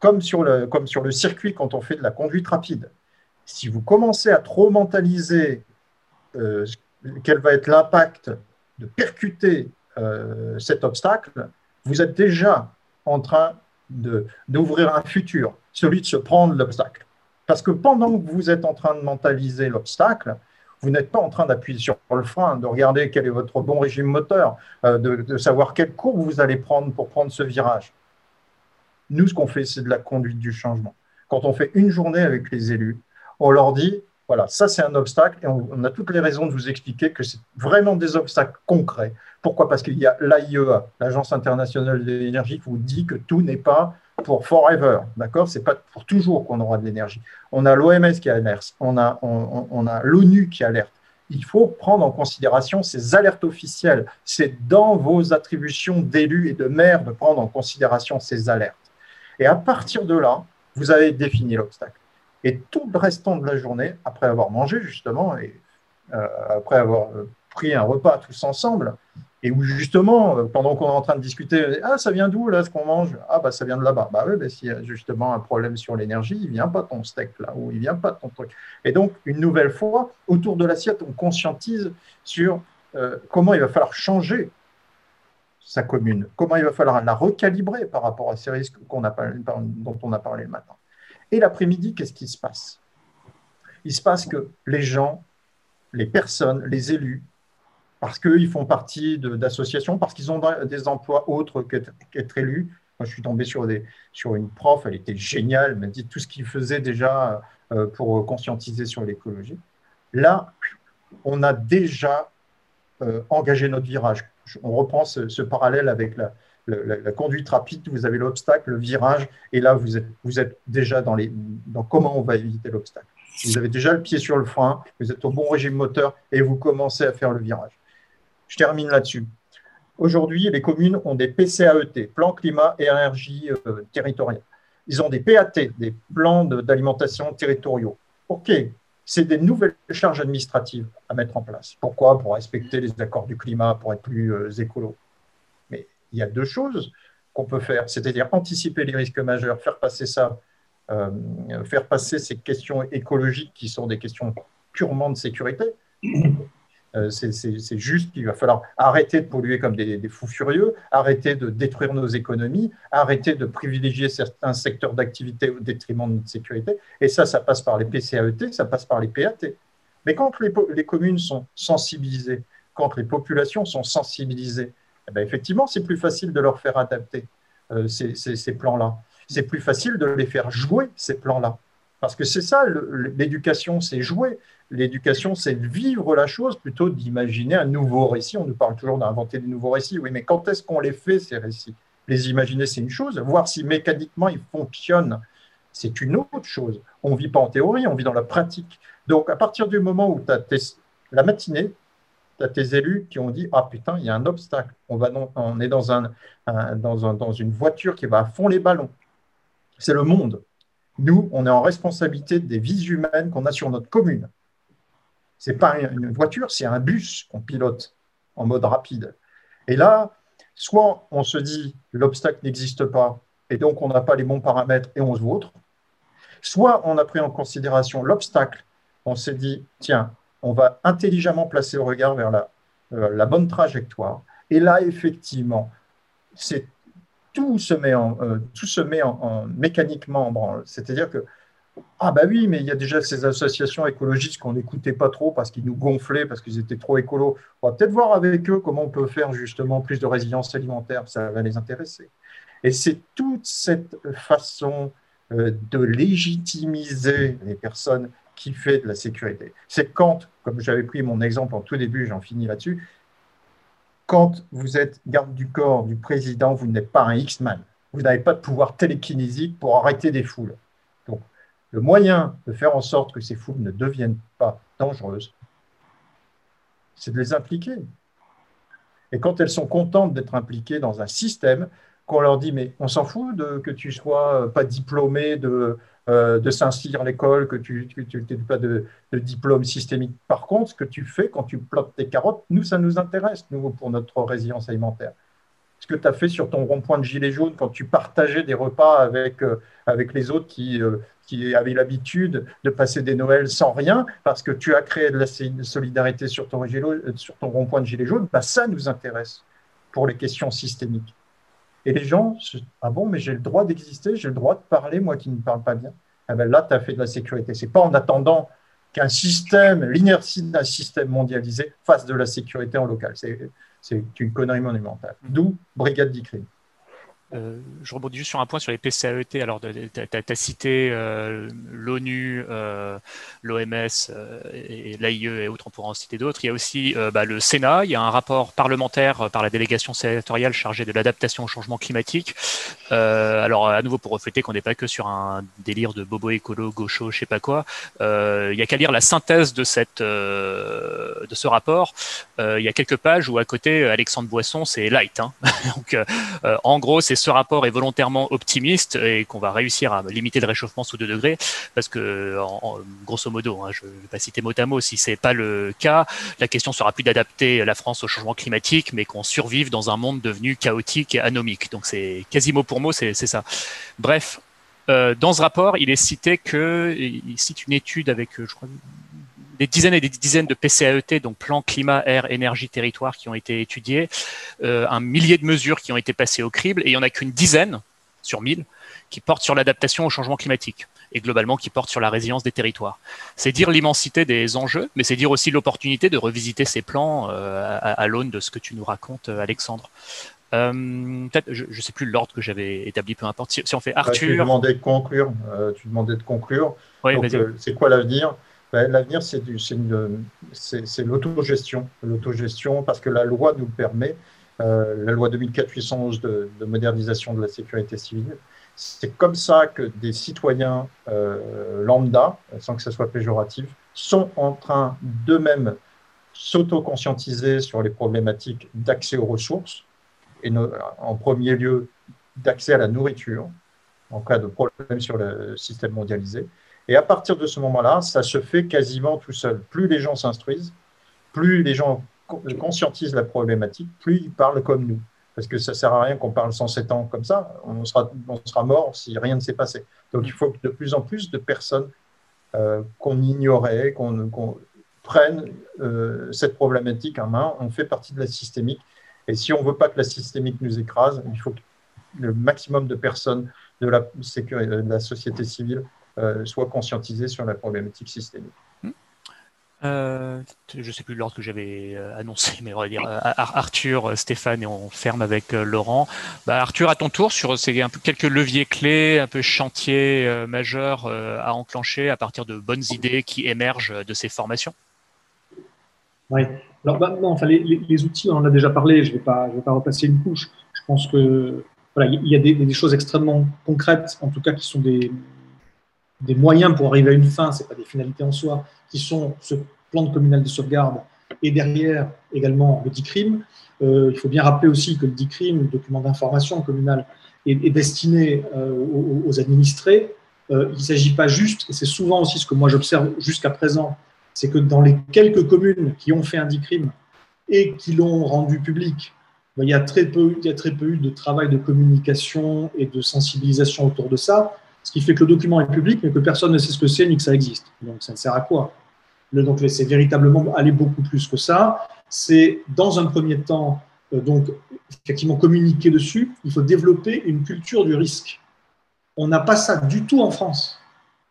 comme sur, le, comme sur le circuit quand on fait de la conduite rapide, si vous commencez à trop mentaliser euh, quel va être l'impact de percuter euh, cet obstacle, vous êtes déjà en train d'ouvrir un futur, celui de se prendre l'obstacle. Parce que pendant que vous êtes en train de mentaliser l'obstacle, vous n'êtes pas en train d'appuyer sur le frein, de regarder quel est votre bon régime moteur, euh, de, savoir quelle courbe vous allez prendre pour prendre ce virage. Nous, ce qu'on fait, c'est de la conduite du changement. Quand on fait une journée avec les élus, on leur dit, voilà, ça c'est un obstacle et on, a toutes les raisons de vous expliquer que c'est vraiment des obstacles concrets. Pourquoi? Parce qu'il y a l'AIEA, l'Agence internationale de l'énergie, qui vous dit que tout n'est pas pour forever, d'accord? C'est pas pour toujours qu'on aura de l'énergie. On a l'OMS qui alerte, on a, on, a l'ONU qui alerte. Il faut prendre en considération ces alertes officielles. C'est dans vos attributions d'élus et de maires de prendre en considération ces alertes. Et à partir de là, vous avez défini l'obstacle. Et tout le restant de la journée, après avoir mangé justement, et euh, après avoir euh, pris un repas tous ensemble, et où justement, euh, pendant qu'on est en train de discuter, ah, ça vient d'où là ce qu'on mange? Ah, bah ça vient de là-bas. Bah oui, bah, s'il y a justement un problème sur l'énergie, il vient pas ton steak là, ou il vient pas ton truc. Et donc, une nouvelle fois, autour de l'assiette, on conscientise sur comment il va falloir changer sa commune, comment il va falloir la recalibrer par rapport à ces risques dont on a parlé le matin. Et l'après-midi, qu'est-ce qui se passe? Il se passe que les gens, les personnes, les élus, parce qu'ils font partie d'associations, parce qu'ils ont des emplois autres qu'être élus. Moi, je suis tombé sur, des, sur une prof, elle était géniale, elle m'a dit tout ce qu'il faisait déjà euh, pour conscientiser sur l'écologie. Là, on a déjà euh, engagé notre virage. On reprend ce, parallèle avec la, la, conduite rapide, vous avez l'obstacle, le virage, et là, vous êtes, déjà dans, les, dans comment on va éviter l'obstacle. Vous avez déjà le pied sur le frein, vous êtes au bon régime moteur et vous commencez à faire le virage. Je termine là-dessus. Aujourd'hui, les communes ont des PCAET, plans climat et énergie euh, territoriaux. Ils ont des PAT, des plans d'alimentation territoriaux. OK, c'est des nouvelles charges administratives à mettre en place. Pourquoi? Pour respecter les accords du climat, pour être plus euh, écolo. Il y a deux choses qu'on peut faire, c'est-à-dire anticiper les risques majeurs, faire passer ça, euh, faire passer ces questions écologiques qui sont des questions purement de sécurité, euh, c'est juste qu'il va falloir arrêter de polluer comme des, fous furieux, arrêter de détruire nos économies, arrêter de privilégier certains secteurs d'activité au détriment de notre sécurité. Et ça, ça passe par les PCAET, ça passe par les PAT. Mais quand les, communes sont sensibilisées, quand les populations sont sensibilisées, eh ben, effectivement, c'est plus facile de leur faire adapter euh, ces plans-là. C'est plus facile de les faire jouer, ces plans-là. Parce que c'est ça, l'éducation, c'est jouer. L'éducation, c'est vivre la chose plutôt d'imaginer un nouveau récit. On nous parle toujours d'inventer des nouveaux récits. Oui, mais quand est-ce qu'on les fait, ces récits? Les imaginer, c'est une chose. Voir si mécaniquement ils fonctionnent, c'est une autre chose. On ne vit pas en théorie, on vit dans la pratique. Donc, à partir du moment où tu as la matinée, tu as tes élus qui ont dit Ah putain, il y a un obstacle. On, va on est dans, un, dans, dans une voiture qui va à fond les ballons. C'est le monde. Nous, on est en responsabilité des vies humaines qu'on a sur notre commune. Ce n'est pas une voiture, c'est un bus qu'on pilote en mode rapide. Et là, soit on se dit l'obstacle n'existe pas et donc on n'a pas les bons paramètres et on se vautre, soit on a pris en considération l'obstacle, on s'est dit tiens, on va intelligemment placer le regard vers la, euh, la bonne trajectoire. Et là, effectivement, c'est tout se met, en, euh, tout se met en, mécaniquement en branle. C'est-à-dire que, ah bah oui, mais il y a déjà ces associations écologistes qu'on n'écoutait pas trop parce qu'ils nous gonflaient, parce qu'ils étaient trop écolos. On va peut-être voir avec eux comment on peut faire justement plus de résilience alimentaire, ça va les intéresser. Et c'est toute cette façon euh, de légitimiser les personnes qui fait de la sécurité. C'est quand, comme j'avais pris mon exemple en tout début, j'en finis là-dessus, quand vous êtes garde du corps du président, vous n'êtes pas un X-Man. Vous n'avez pas de pouvoir télékinésique pour arrêter des foules. Donc, le moyen de faire en sorte que ces foules ne deviennent pas dangereuses, c'est de les impliquer. Et quand elles sont contentes d'être impliquées dans un système, qu'on leur dit, mais on s'en fout de que tu sois pas diplômé de euh, de Saint-Cyr l'école, que tu n'as pas de, diplôme systémique. Par contre, ce que tu fais quand tu plottes tes carottes, nous, ça nous intéresse, nous, pour notre résilience alimentaire. Ce que tu as fait sur ton rond-point de gilet jaune quand tu partageais des repas avec, euh, avec les autres qui, euh, qui avaient l'habitude de passer des Noëls sans rien, parce que tu as créé de la solidarité sur ton, sur ton rond-point de gilet jaune, bah, ça nous intéresse pour les questions systémiques. Et les gens, ah bon, mais j'ai le droit d'exister, j'ai le droit de parler, moi qui ne parle pas bien. Ah ben là, tu as fait de la sécurité. Ce n'est pas en attendant qu'un système, l'inertie d'un système mondialisé, fasse de la sécurité en local. C'est une connerie monumentale. D'où Brigade d'ICRIM. Euh, je rebondis juste sur un point sur les PCAET. Alors, tu as, cité euh, l'ONU, euh, l'OMS et l'AIE et autres, on pourra en citer d'autres. Il y a aussi bah, le Sénat, il y a un rapport parlementaire par la délégation sénatoriale chargée de l'adaptation au changement climatique. alors, à nouveau, pour refléter qu'on n'est pas que sur un délire de bobo écolo, gaucho, je sais pas quoi, il y a qu'à lire la synthèse de, cette, de ce rapport. il y a quelques pages où à côté, Alexandre Boisson, c'est light. Hein. Donc, en gros, c'est ce rapport est volontairement optimiste et qu'on va réussir à limiter le réchauffement sous 2 degrés, parce que, grosso modo, hein, je ne vais pas citer mot à mot, si c'est pas le cas, la question sera plus d'adapter la France au changement climatique, mais qu'on survive dans un monde devenu chaotique et anomique. Donc c'est quasi mot pour mot, c'est ça. Bref, euh, dans ce rapport, il est cité que, il cite une étude avec, je crois, des dizaines et des dizaines de PCAET, donc plan climat, air, énergie, territoire, qui ont été étudiés, euh, un millier de mesures qui ont été passées au crible, et il n'y en a qu'une dizaine sur mille qui portent sur l'adaptation au changement climatique et globalement qui portent sur la résilience des territoires. C'est dire l'immensité des enjeux, mais c'est dire aussi l'opportunité de revisiter ces plans euh, à, l'aune de ce que tu nous racontes, euh, Alexandre. peut-être, je ne sais plus l'ordre que j'avais établi, peu importe. Si, on fait Arthur. tu demandais de conclure. tu demandais de conclure. c'est quoi l'avenir? Ben, l'avenir, c'est l'autogestion. L'autogestion, parce que la loi nous permet, euh, la loi 2004-811 de, modernisation de la sécurité civile, c'est comme ça que des citoyens euh, lambda, sans que ce soit péjoratif, sont en train d'eux-mêmes s'auto-conscientiser sur les problématiques d'accès aux ressources, et en premier lieu d'accès à la nourriture, en cas de problème sur le système mondialisé, et à partir de ce moment-là, ça se fait quasiment tout seul. Plus les gens s'instruisent, plus les gens conscientisent la problématique, plus ils parlent comme nous. Parce que ça ne sert à rien qu'on parle 107 ans comme ça, on sera, on sera mort si rien ne s'est passé. Donc il faut que de plus en plus de personnes euh, qu'on ignorait, qu'on prennent euh, cette problématique en main. On fait partie de la systémique. Et si on ne veut pas que la systémique nous écrase, il faut que le maximum de personnes de la, de la société civile euh, soit conscientisé sur la problématique systémique. Hmm. Euh, je ne sais plus l'ordre que j'avais euh, annoncé, mais on va dire Arthur, Stéphane et on ferme avec Laurent. Bah, Arthur, à ton tour, sur ces un peu, quelques leviers clés, un peu chantiers majeurs à enclencher à partir de bonnes idées qui émergent de ces formations. Oui, alors bah, enfin, les, outils, on en a déjà parlé, je ne vais, pas, je vais pas repasser une couche. Je pense que voilà, il y a des, des, choses extrêmement concrètes, en tout cas qui sont des, des moyens pour arriver à une fin, ce n'est pas des finalités en soi, qui sont ce plan communal de sauvegarde et derrière également le DICRIM. Euh, il faut bien rappeler aussi que le DICRIM, le document d'information communal, est, destiné euh, aux, administrés. Euh, il ne s'agit pas juste, et c'est souvent aussi ce que moi j'observe jusqu'à présent, c'est que dans les quelques communes qui ont fait un DICRIM et qui l'ont rendu public, ben, il y, a très peu, il y a très peu eu de travail de communication et de sensibilisation autour de ça ce qui fait que le document est public, mais que personne ne sait ce que c'est ni que ça existe. Donc ça ne sert à quoi? Donc c'est véritablement aller beaucoup plus que ça. C'est dans un premier temps, euh, donc effectivement communiquer dessus. Il faut développer une culture du risque. On n'a pas ça du tout en France.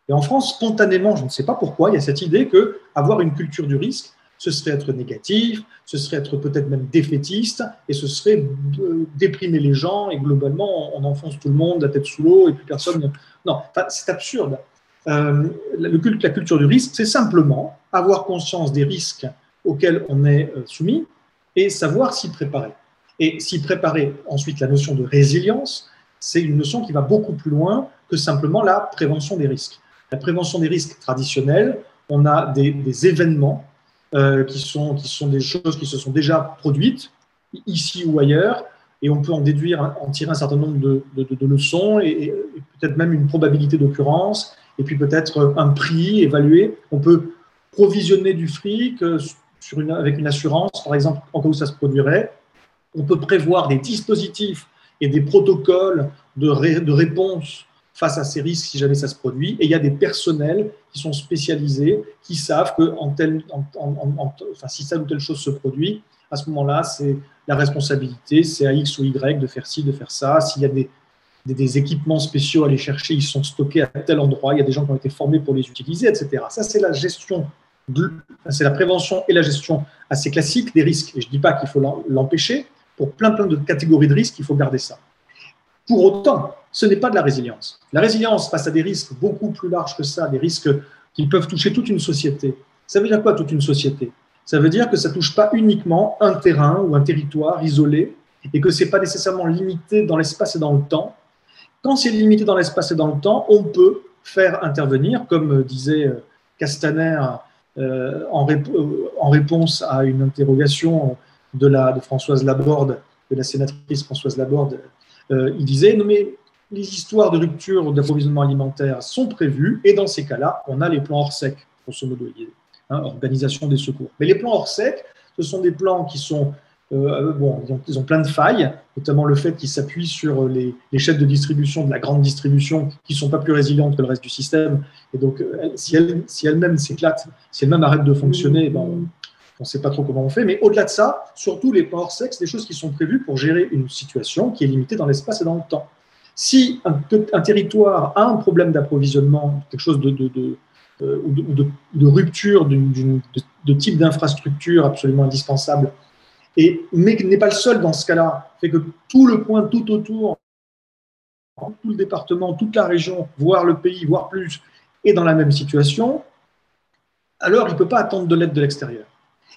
Et en France, spontanément, je ne sais pas pourquoi, il y a cette idée que avoir une culture du risque, ce serait être négatif, ce serait être peut-être même défaitiste, et ce serait euh, déprimer les gens, et globalement, on enfonce tout le monde la tête sous l'eau, et puis personne. Non, c'est absurde. Euh, la culture du risque, c'est simplement avoir conscience des risques auxquels on est euh, soumis et savoir s'y préparer. Et s'y préparer, ensuite, la notion de résilience, c'est une notion qui va beaucoup plus loin que simplement la prévention des risques. La prévention des risques traditionnelle, on a des événements euh, qui, sont, qui sont des choses qui se sont déjà produites, ici ou ailleurs, et on peut en déduire, en tirer un certain nombre de, de, leçons et, peut-être même une probabilité d'occurrence, et puis peut-être un prix évalué. On peut provisionner du fric euh, sur une, avec une assurance, par exemple, en cas où ça se produirait. On peut prévoir des dispositifs et des protocoles de, de réponse face à ces risques si jamais ça se produit. Et il y a des personnels qui sont spécialisés, qui savent que en tel, en, enfin, si telle ou telle chose se produit, à ce moment-là, c'est la responsabilité, c'est à X ou Y de faire ci, de faire ça. S'il y a des, des, équipements spéciaux à aller chercher, ils sont stockés à tel endroit, il y a des gens qui ont été formés pour les utiliser, etc. Ça, c'est la gestion, c'est la prévention et la gestion assez classique des risques. Et je ne dis pas qu'il faut l'empêcher. Pour plein, plein de catégories de risques, il faut garder ça. Pour autant, ce n'est pas de la résilience. La résilience face à des risques beaucoup plus larges que ça, des risques qui peuvent toucher toute une société. Ça veut dire quoi toute une société? Ça veut dire que ça ne touche pas uniquement un terrain ou un territoire isolé et que ce n'est pas nécessairement limité dans l'espace et dans le temps. Quand c'est limité dans l'espace et dans le temps, on peut faire intervenir, comme disait euh, Castaner euh, en, réponse à une interrogation de, la, Françoise Laborde, de la sénatrice Françoise Laborde, il disait, mais les histoires de rupture d'approvisionnement alimentaire sont prévues, et dans ces cas-là, on a les plans hors sec, grosso modo, hein, organisation des secours. Mais les plans hors sec, ce sont des plans qui sont euh, bon, ils ont, plein de failles, notamment le fait qu'ils s'appuient sur les, chaînes de distribution de la grande distribution qui ne sont pas plus résilientes que le reste du système. Et donc, euh, si, elles, si elles-mêmes s'éclatent, si elles-mêmes arrêtent de fonctionner, ben, on ne sait pas trop comment on fait. Mais au-delà de ça, surtout les plans hors sexe, des choses qui sont prévues pour gérer une situation qui est limitée dans l'espace et dans le temps. Si un, territoire a un problème d'approvisionnement, quelque chose de, rupture de, type d'infrastructure absolument indispensable et, mais n'est pas le seul dans ce cas-là, fait que tout le point tout autour, tout le département, toute la région, voire le pays, voire plus, est dans la même situation, alors il ne peut pas attendre de l'aide de l'extérieur.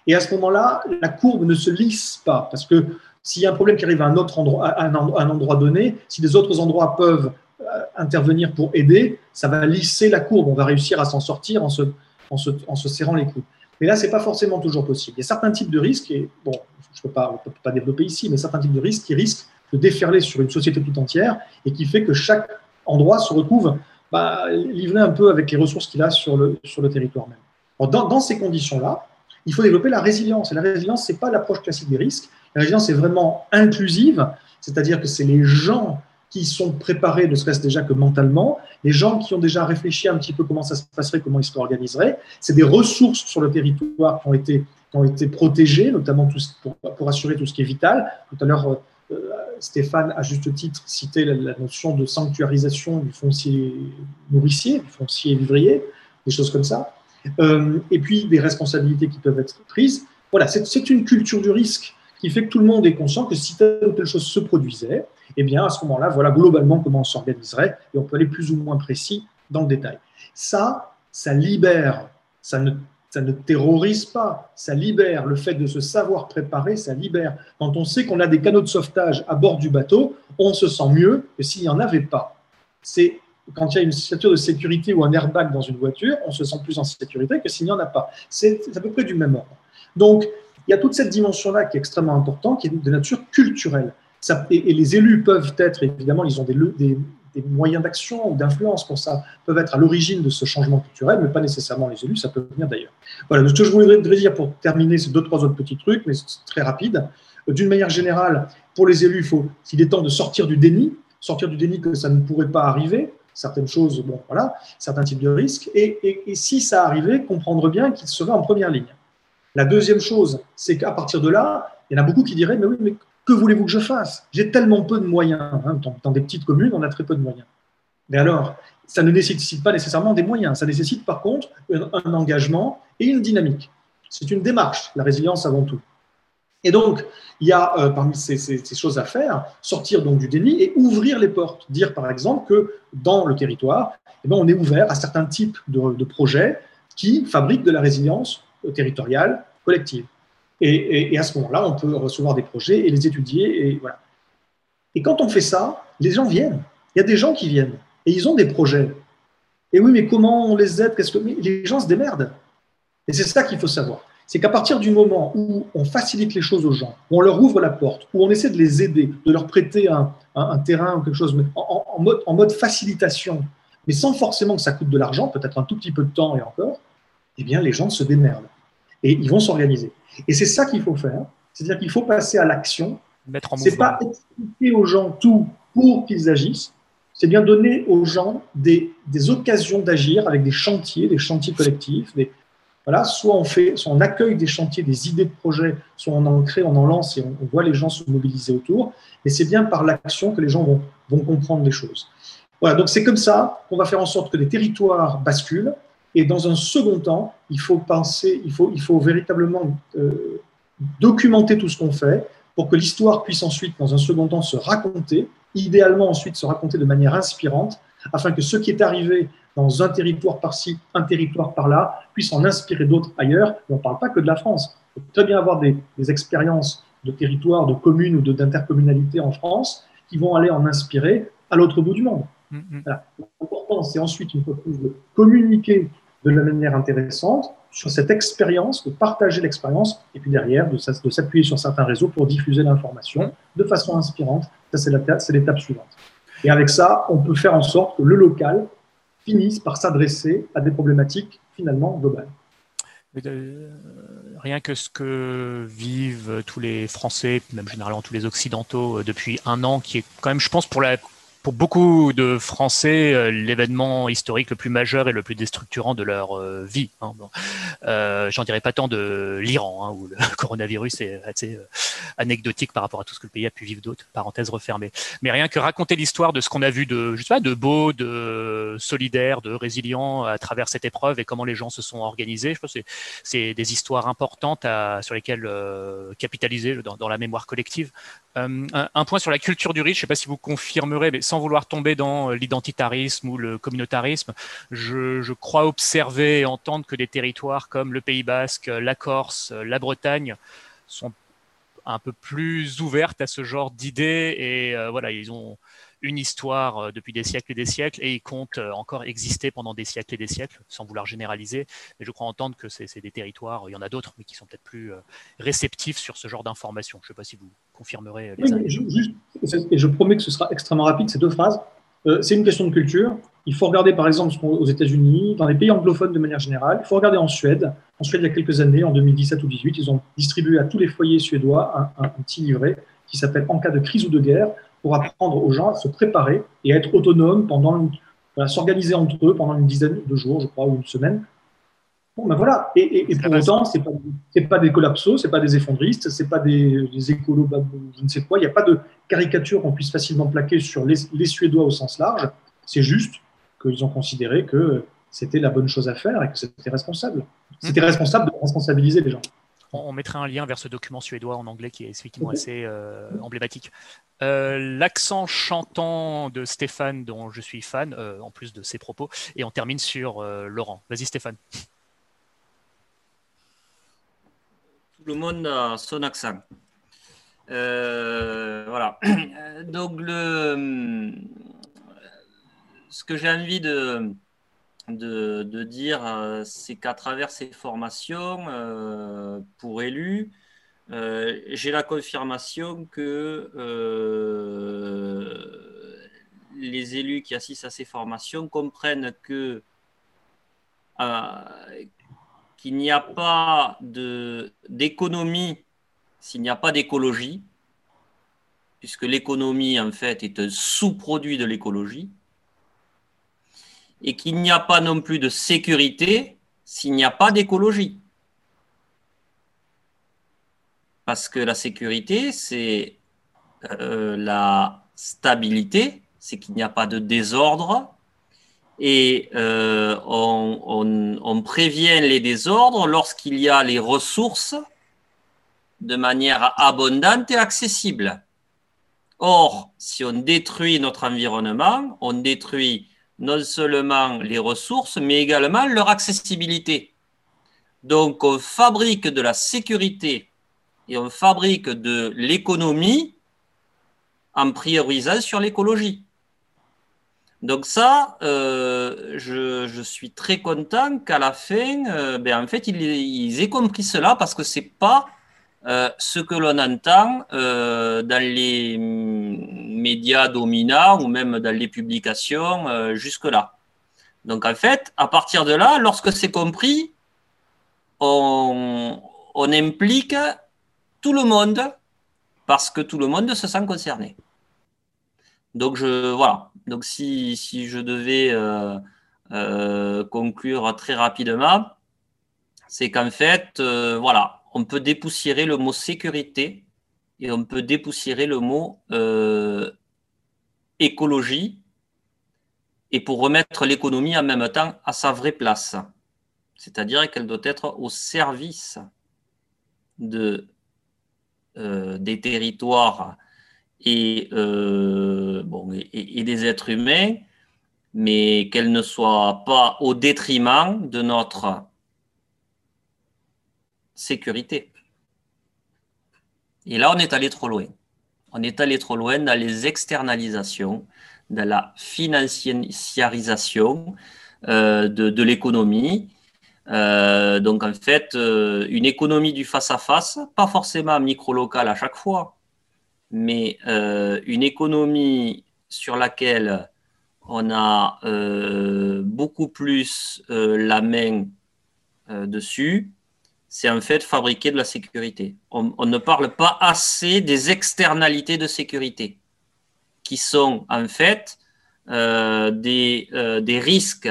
Et à ce moment-là, la courbe ne se lisse pas, parce que s'il y a un problème qui arrive à un autre endroit, à un, endroit donné, si les autres endroits peuvent euh, intervenir pour aider, ça va lisser la courbe. On va réussir à s'en sortir en se, serrant les coudes. Mais là, ce n'est pas forcément toujours possible. Il y a certains types de risques, et bon, je ne peux pas, peut pas développer ici, mais certains types de risques qui risquent de déferler sur une société tout entière et qui fait que chaque endroit se retrouve bah, livré un peu avec les ressources qu'il a sur le, sur le territoire même. dans, dans, ces conditions-là, il faut développer la résilience. Et la résilience, ce n'est pas l'approche classique des risques. La résilience est vraiment inclusive, c'est-à-dire que c'est les gens qui sont préparés, ne serait-ce déjà que mentalement, les gens qui ont déjà réfléchi un petit peu comment ça se passerait, comment ils se organiseraient. C'est des ressources sur le territoire qui ont été, protégées, notamment pour, assurer tout ce qui est vital. Tout à l'heure, euh, Stéphane, à juste titre, citait la, notion de sanctuarisation du foncier nourricier, du foncier vivrier, des choses comme ça. Euh, et puis des responsabilités qui peuvent être prises. Voilà, c'est une culture du risque qui fait que tout le monde est conscient que si telle ou telle chose se produisait, eh bien, à ce moment-là, voilà globalement comment on s'organiserait et on peut aller plus ou moins précis dans le détail. Ça, ça libère, ça ne, terrorise pas, ça libère le fait de se savoir préparer, ça libère. Quand on sait qu'on a des canaux de sauvetage à bord du bateau, on se sent mieux que s'il n'y en avait pas. C'est quand il y a une ceinture de sécurité ou un airbag dans une voiture, on se sent plus en sécurité que s'il n'y en a pas. C'est à peu près du même ordre. Donc, il y a toute cette dimension-là qui est extrêmement importante, qui est de nature culturelle. et, les élus peuvent être, évidemment, ils ont des, moyens d'action ou d'influence pour ça, peuvent être à l'origine de ce changement culturel, mais pas nécessairement les élus, ça peut venir d'ailleurs. Voilà, ce que je voudrais dire pour terminer, c'est deux, trois autres petits trucs, mais c'est très rapide. D'une manière générale, pour les élus, il faut est temps de sortir du déni, sortir du déni que ça ne pourrait pas arriver, certaines choses, bon, voilà, certains types de risques, et, et si ça arrivait, comprendre bien qu'il serait en première ligne. La deuxième chose, c'est qu'à partir de là, il y en a beaucoup qui diraient, mais oui, mais que voulez-vous que je fasse? J'ai tellement peu de moyens. Hein, dans, des petites communes, on a très peu de moyens. Mais alors, ça ne nécessite pas nécessairement des moyens. Ça nécessite par contre un, engagement et une dynamique. C'est une démarche, la résilience avant tout. Et donc, il y a euh, parmi ces, choses à faire, sortir donc du déni et ouvrir les portes. Dire par exemple que dans le territoire, eh ben, on est ouvert à certains types de, de projets qui fabriquent de la résilience territoriale collective. Et, à ce moment-là, on peut recevoir des projets et les étudier. Et, voilà. et quand on fait ça, les gens viennent. Il y a des gens qui viennent et ils ont des projets. Et oui, mais comment on les aide? Qu'est-ce que les gens se démerdent Et c'est ça qu'il faut savoir. C'est qu'à partir du moment où on facilite les choses aux gens, où on leur ouvre la porte, où on essaie de les aider, de leur prêter un, terrain ou quelque chose, en, mode, en mode facilitation, mais sans forcément que ça coûte de l'argent, peut-être un tout petit peu de temps et encore, eh bien, les gens se démerdent et ils vont s'organiser. Et c'est ça qu'il faut faire, c'est-à-dire qu'il faut passer à l'action. C'est pas expliquer aux gens tout pour qu'ils agissent, c'est bien donner aux gens des, des occasions d'agir avec des chantiers, des chantiers collectifs. Des, voilà, soit on fait, soit on accueille des chantiers, des idées de projets, soit on en crée, on en lance et on, voit les gens se mobiliser autour. Et c'est bien par l'action que les gens vont, vont comprendre les choses. Voilà, donc c'est comme ça qu'on va faire en sorte que les territoires basculent, et dans un second temps, il faut penser, il faut, il faut véritablement euh, documenter tout ce qu'on fait pour que l'histoire puisse ensuite, dans un second temps, se raconter, idéalement ensuite se raconter de manière inspirante, afin que ce qui est arrivé dans un territoire par-ci, un territoire par-là, puisse en inspirer d'autres ailleurs. on ne parle pas que de la France. Il faut très bien avoir des, expériences de territoire, de communes ou d'intercommunalité en France qui vont aller en inspirer à l'autre bout du monde. Mm, mm. L'important, c'est ensuite, une fois de communiquer de la manière intéressante sur cette expérience, de partager l'expérience, et puis derrière, de, s'appuyer sur certains réseaux pour diffuser l'information de façon inspirante Ça, c'est l'étape suivante. Et avec ça, on peut faire en sorte que le local finisse par s'adresser à des problématiques finalement globales. Euh, rien que ce que vivent tous les Français, même généralement tous les Occidentaux, euh, depuis un an, qui est quand même, je pense, pour la pour beaucoup de Français, euh, l'événement historique le plus majeur et le plus déstructurant de leur euh, vie. Hein. Euh, j'en dirais pas tant de l'Iran, hein, où le coronavirus est assez anecdotique par rapport à tout ce que le pays a pu vivre d'autres, parenthèse refermée. Mais rien que raconter l'histoire de ce qu'on a vu de, je pas, de beau, de solidaire, de résilient à travers cette épreuve et comment les gens se sont organisés, je pense que c'est des histoires importantes sur lesquelles capitaliser dans, la mémoire collective. Euh, un, point sur la culture du riche, je ne sais pas si vous confirmerez, mais sans vouloir tomber dans euh, l'identitarisme ou le communautarisme, je, crois observer et entendre que des territoires comme le Pays basque, la Corse, la Bretagne sont un peu plus ouvertes à ce genre d'idées et euh, voilà, ils ont une histoire euh, depuis des siècles et des siècles et ils comptent euh, encore exister pendant des siècles et des siècles, sans vouloir généraliser. Mais je crois entendre que c'est des territoires, il y en a d'autres, mais qui sont peut-être plus euh, réceptifs sur ce genre d'informations. Je ne sais pas si vous confirmerez. Les et je promets que ce sera extrêmement rapide, ces deux phrases. c'est une question de culture. Il faut regarder par exemple aux États-Unis, dans les pays anglophones de manière générale. Il faut regarder en Suède. En Suède, il y a quelques années, en 2017 ou 2018, ils ont distribué à tous les foyers suédois un, un petit livret qui s'appelle En cas de crise ou de guerre, pour apprendre aux gens à se préparer et à être autonomes pendant, s'organiser entre eux pendant une dizaine de jours, je crois, ou une semaine. Bon, ben voilà. Et, pour autant, c'est pas, pas des collapsos, c'est pas des effondristes, c'est pas des, des écolos, je ne sais quoi. Il n'y a pas de caricature qu'on puisse facilement plaquer sur les, les Suédois au sens large. C'est juste qu'ils ont considéré que c'était la bonne chose à faire et que c'était responsable. C'était mmh. responsable de responsabiliser les gens on, mettrait un lien vers ce document suédois en anglais qui est effectivement assez euh, emblématique. Euh, l'accent chantant de Stéphane, dont je suis fan, euh, en plus de ses propos, et on termine sur Laurent. Vas-y Stéphane. Tout le monde a son accent. voilà. Donc, le, ce que j'ai envie de, de, dire, euh, c'est qu'à travers ces formations euh, pour élus, euh, j'ai la confirmation que les élus qui assistent à ces formations comprennent que qu'il n'y a pas d'économie s'il n'y a pas d'écologie, puisque l'économie, en fait, est un sous-produit de l'écologie et qu'il n'y a pas non plus de sécurité s'il n'y a pas d'écologie. Parce que la sécurité, c'est euh, la stabilité, c'est qu'il n'y a pas de désordre et euh, on, on, prévient les désordres lorsqu'il y a les ressources de manière abondante et accessible. Or, si on détruit notre environnement, on détruit non seulement les ressources, mais également leur accessibilité. Donc, on fabrique de la sécurité et on fabrique de l'économie en priorisant sur l'écologie. Donc ça, euh, je, suis très content qu'à la fin, euh, ben, en fait, ils, aient compris cela parce que c'est pas euh, ce que l'on entend dans les médias dominants ou même dans les publications jusque-là. Donc en fait, à partir de là, lorsque c'est compris, on, implique tout le monde parce que tout le monde se sent concerné. Donc voilà. Donc si, je devais conclure très rapidement, c'est qu'en fait, voilà, on peut dépoussiérer le mot sécurité et on peut dépoussiérer le mot euh, écologie et pour remettre l'économie en même temps à sa vraie place. C'est-à-dire qu'elle doit être au service de, euh, des territoires et, euh, bon, et, des êtres humains, mais qu'elle ne soit pas au détriment de notre sécurité. Et là, on est allé trop loin. On est allé trop loin dans les externalisations, dans la financiarisation euh, de, l'économie. Euh, donc, en fait, une économie du face-à-face, pas forcément micro-local à chaque fois, mais euh, une économie sur laquelle on a euh, beaucoup plus euh, la main dessus, c'est en fait fabriquer de la sécurité. On, ne parle pas assez des externalités de sécurité, qui sont en fait des, des risques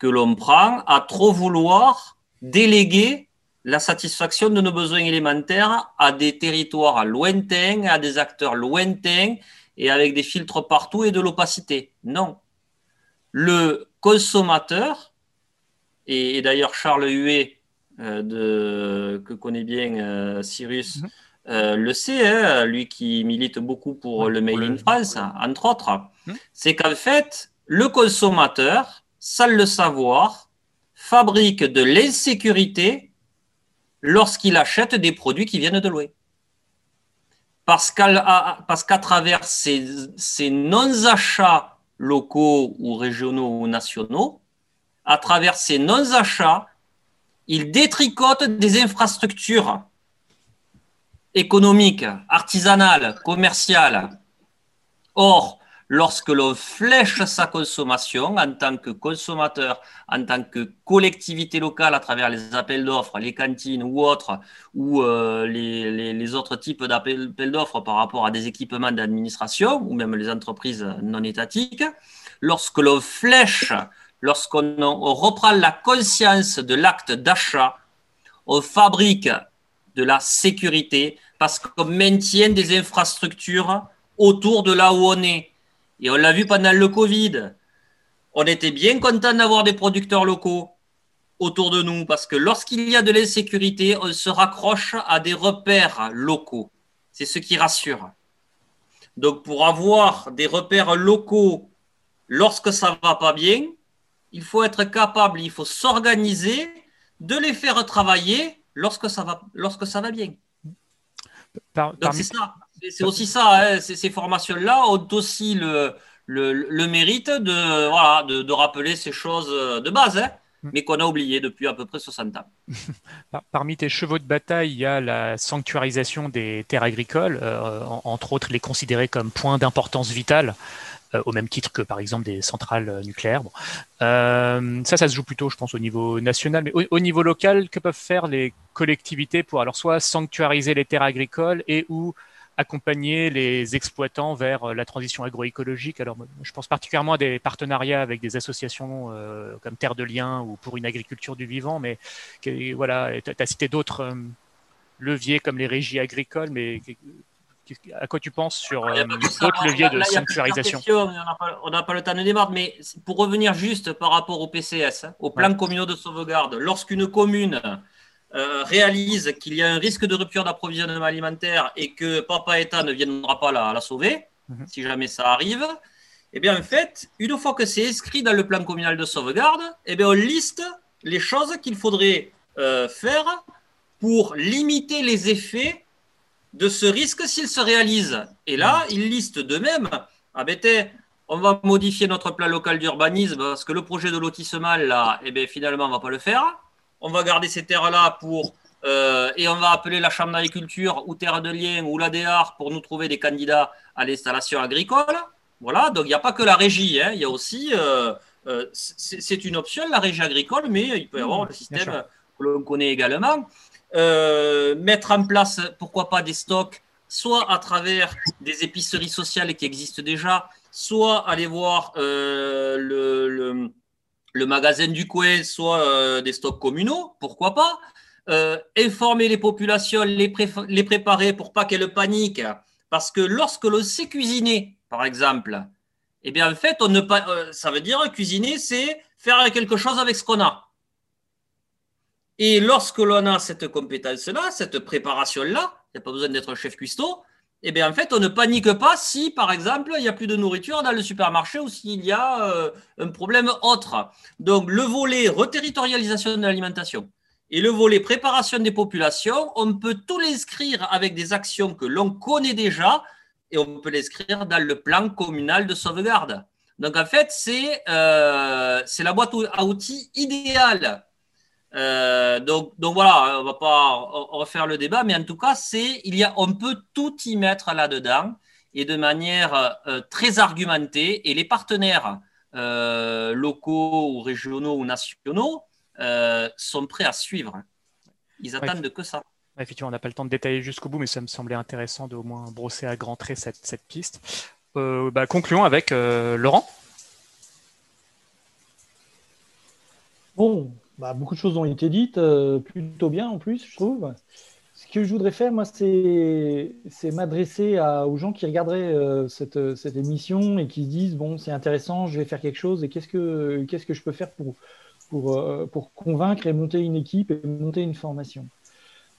que l'on prend à trop vouloir déléguer la satisfaction de nos besoins élémentaires à des territoires lointains, à des acteurs lointains et avec des filtres partout et de l'opacité. Non. Le consommateur, et, d'ailleurs Charles Huet, euh, que connaît bien euh, Cyrus, mhm. euh, le sait, hein, lui qui milite beaucoup pour le Made in France, entre autres, mhm. c'est qu'en fait, le consommateur, sans le savoir, fabrique de l'insécurité lorsqu'il achète des produits qui viennent de loin. Parce qu'à travers ces, non-achats locaux ou régionaux ou nationaux, à travers ces non-achats, il détricote des infrastructures économiques, artisanales, commerciales. Or, lorsque l'on flèche sa consommation en tant que consommateur, en tant que collectivité locale à travers les appels d'offres, les cantines ou autres, ou euh, les, autres types d'appels d'offres par rapport à des équipements d'administration ou même les entreprises non étatiques, lorsque l'on flèche, lorsqu'on reprend la conscience de l'acte d'achat, on fabrique de la sécurité parce qu'on maintient des infrastructures autour de là où on est. Et on l'a vu pendant le Covid. On était bien content d'avoir des producteurs locaux autour de nous parce que lorsqu'il y a de l'insécurité, on se raccroche à des repères locaux. C'est ce qui rassure. Donc pour avoir des repères locaux lorsque ça ne va pas bien, il faut être capable, il faut s'organiser, de les faire travailler lorsque ça va, lorsque ça va bien. Donc c'est ça. C'est aussi ça, hein, ces formations-là ont aussi le, le, mérite de, voilà, de, rappeler ces choses de base, hein, mm. mais qu'on a oubliées depuis à peu près 60 ans. Parmi tes chevaux de bataille, il y a la sanctuarisation des terres agricoles, euh, entre autres les considérer comme points d'importance vitale. Euh, au même titre que par exemple des centrales nucléaires. Euh, ça, ça se joue plutôt, je pense, au niveau national, mais au, niveau local, que peuvent faire les collectivités pour alors soit sanctuariser les terres agricoles et ou accompagner les exploitants vers euh, la transition agroécologique. Alors, je pense particulièrement à des partenariats avec des associations euh, comme Terre de Liens ou pour une agriculture du vivant, mais voilà, tu as cité d'autres euh, leviers comme les régies agricoles, mais à quoi tu penses sur d'autres leviers de sanctuarisation On n'a pas, le temps de démarrer, mais pour revenir juste par rapport au PCS, hein, au plan communaux de sauvegarde, lorsqu'une commune euh, réalise qu'il y a un risque de rupture d'approvisionnement alimentaire et que Papa État ne viendra pas la, la sauver, mhm. si jamais ça arrive, eh bien, en fait, une fois que c'est inscrit dans le plan communal de sauvegarde, eh bien, on liste les choses qu'il faudrait euh, faire pour limiter les effets de ce risque s'il se réalise. Et là, mhm. il liste de même, ah ben, on va modifier notre plan local d'urbanisme parce que le projet de lotissement, là, eh bien, finalement, on ne va pas le faire on va garder ces terres-là pour euh, et on va appeler la Chambre d'agriculture ou Terre de Liens ou l'ADR pour nous trouver des candidats à l'installation agricole. Voilà, donc il n'y a pas que la régie, hein. il y a aussi, euh, euh, c'est une option, la régie agricole, mais il peut y avoir le système que l'on connaît également. mettre en place, pourquoi pas, des stocks, soit à travers des épiceries sociales qui existent déjà, soit aller voir le le magasin du coin soit euh, des stocks communaux, pourquoi pas. Euh, informer les populations, les, préparer pour pas qu'elles paniquent. Parce que lorsque l'on sait cuisiner, par exemple, eh bien, en fait, euh, ça veut dire cuisiner, c'est faire quelque chose avec ce qu'on a. Et lorsque l'on a cette compétence-là, cette préparation-là, il n'y a pas besoin d'être chef cuistot, eh bien, en fait, on ne panique pas si, par exemple, il n'y a plus de nourriture dans le supermarché ou s'il y a euh, un problème autre. Donc, le volet reterritorialisation de l'alimentation et le volet préparation des populations, on peut tout l'inscrire avec des actions que l'on connaît déjà et on peut l'inscrire dans le plan communal de sauvegarde. Donc, en fait, c'est euh, la boîte à outils idéale donc, donc voilà, on va pas refaire le débat, mais en tout cas, c'est il y a, on peut tout y mettre là-dedans et de manière très argumentée. Et les partenaires locaux ou régionaux ou nationaux sont prêts à suivre. Ils attendent que ça. Effectivement, on n'a pas le temps de détailler jusqu'au bout, mais ça me semblait intéressant de au moins brosser à grands traits cette, cette piste. Euh, bah, concluons avec euh, Laurent. Bon, bah, beaucoup de choses ont été dites, euh, plutôt bien en plus, je trouve. Ce que je voudrais faire, moi, c'est m'adresser aux gens qui regarderaient cette, cette, émission et qui se disent bon, c'est intéressant, je vais faire quelque chose et qu'est-ce que, que je peux faire pour, pour, pour convaincre et monter une équipe et monter une formation?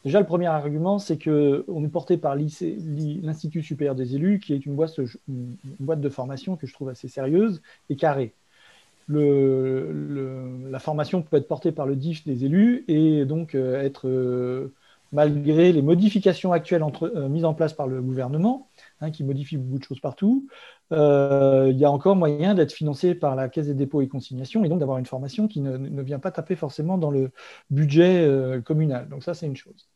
Déjà, le premier argument, c'est qu'on est porté par l'Institut supérieur des élus, qui est une boîte, de formation que je trouve assez sérieuse et carrée. La formation peut être portée par le DIF des élus et donc euh, être, euh, malgré les modifications actuelles euh, mises en place par le gouvernement, hein, qui modifie beaucoup de choses partout, il y a encore moyen d'être financé par la Caisse des dépôts et consignations et donc d'avoir une formation qui ne, vient pas taper forcément dans le budget communal. Donc ça, c'est une chose.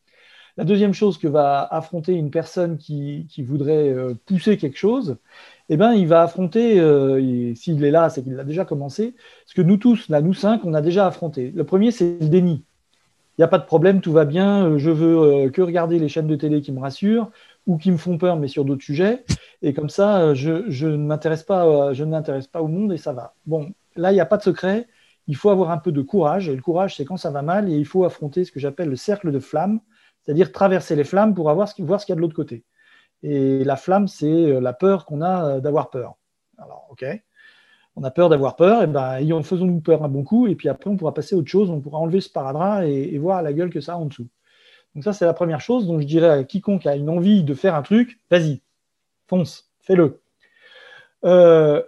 La deuxième chose que va affronter une personne qui, voudrait euh, pousser quelque chose, eh ben, il va affronter, euh, s'il est là, c'est qu'il a déjà commencé, ce que nous tous, là, nous cinq, on a déjà affronté. Le premier, c'est le déni. Il n'y a pas de problème, tout va bien, euh, je veux que regarder les chaînes de télé qui me rassurent ou qui me font peur, mais sur d'autres sujets. Et comme ça, je, je ne m'intéresse pas, au monde et ça va. Bon, là, il n'y a pas de secret. Il faut avoir un peu de courage. Et le courage, c'est quand ça va mal et il faut affronter ce que j'appelle le cercle de flammes c'est-à-dire traverser les flammes pour voir ce qu'il y a de l'autre côté. Et la flamme, c'est euh, la peur qu'on a euh, d'avoir peur. Alors, ok, on a peur d'avoir peur, et ben, faisons-nous peur un bon coup, et puis après, on pourra passer à autre chose, on pourra enlever ce paradrap et, voir la gueule que ça a en dessous. Donc ça, c'est la première chose. Donc je dirais à quiconque a une envie de faire un truc, vas-y, fonce, fais-le. Euh,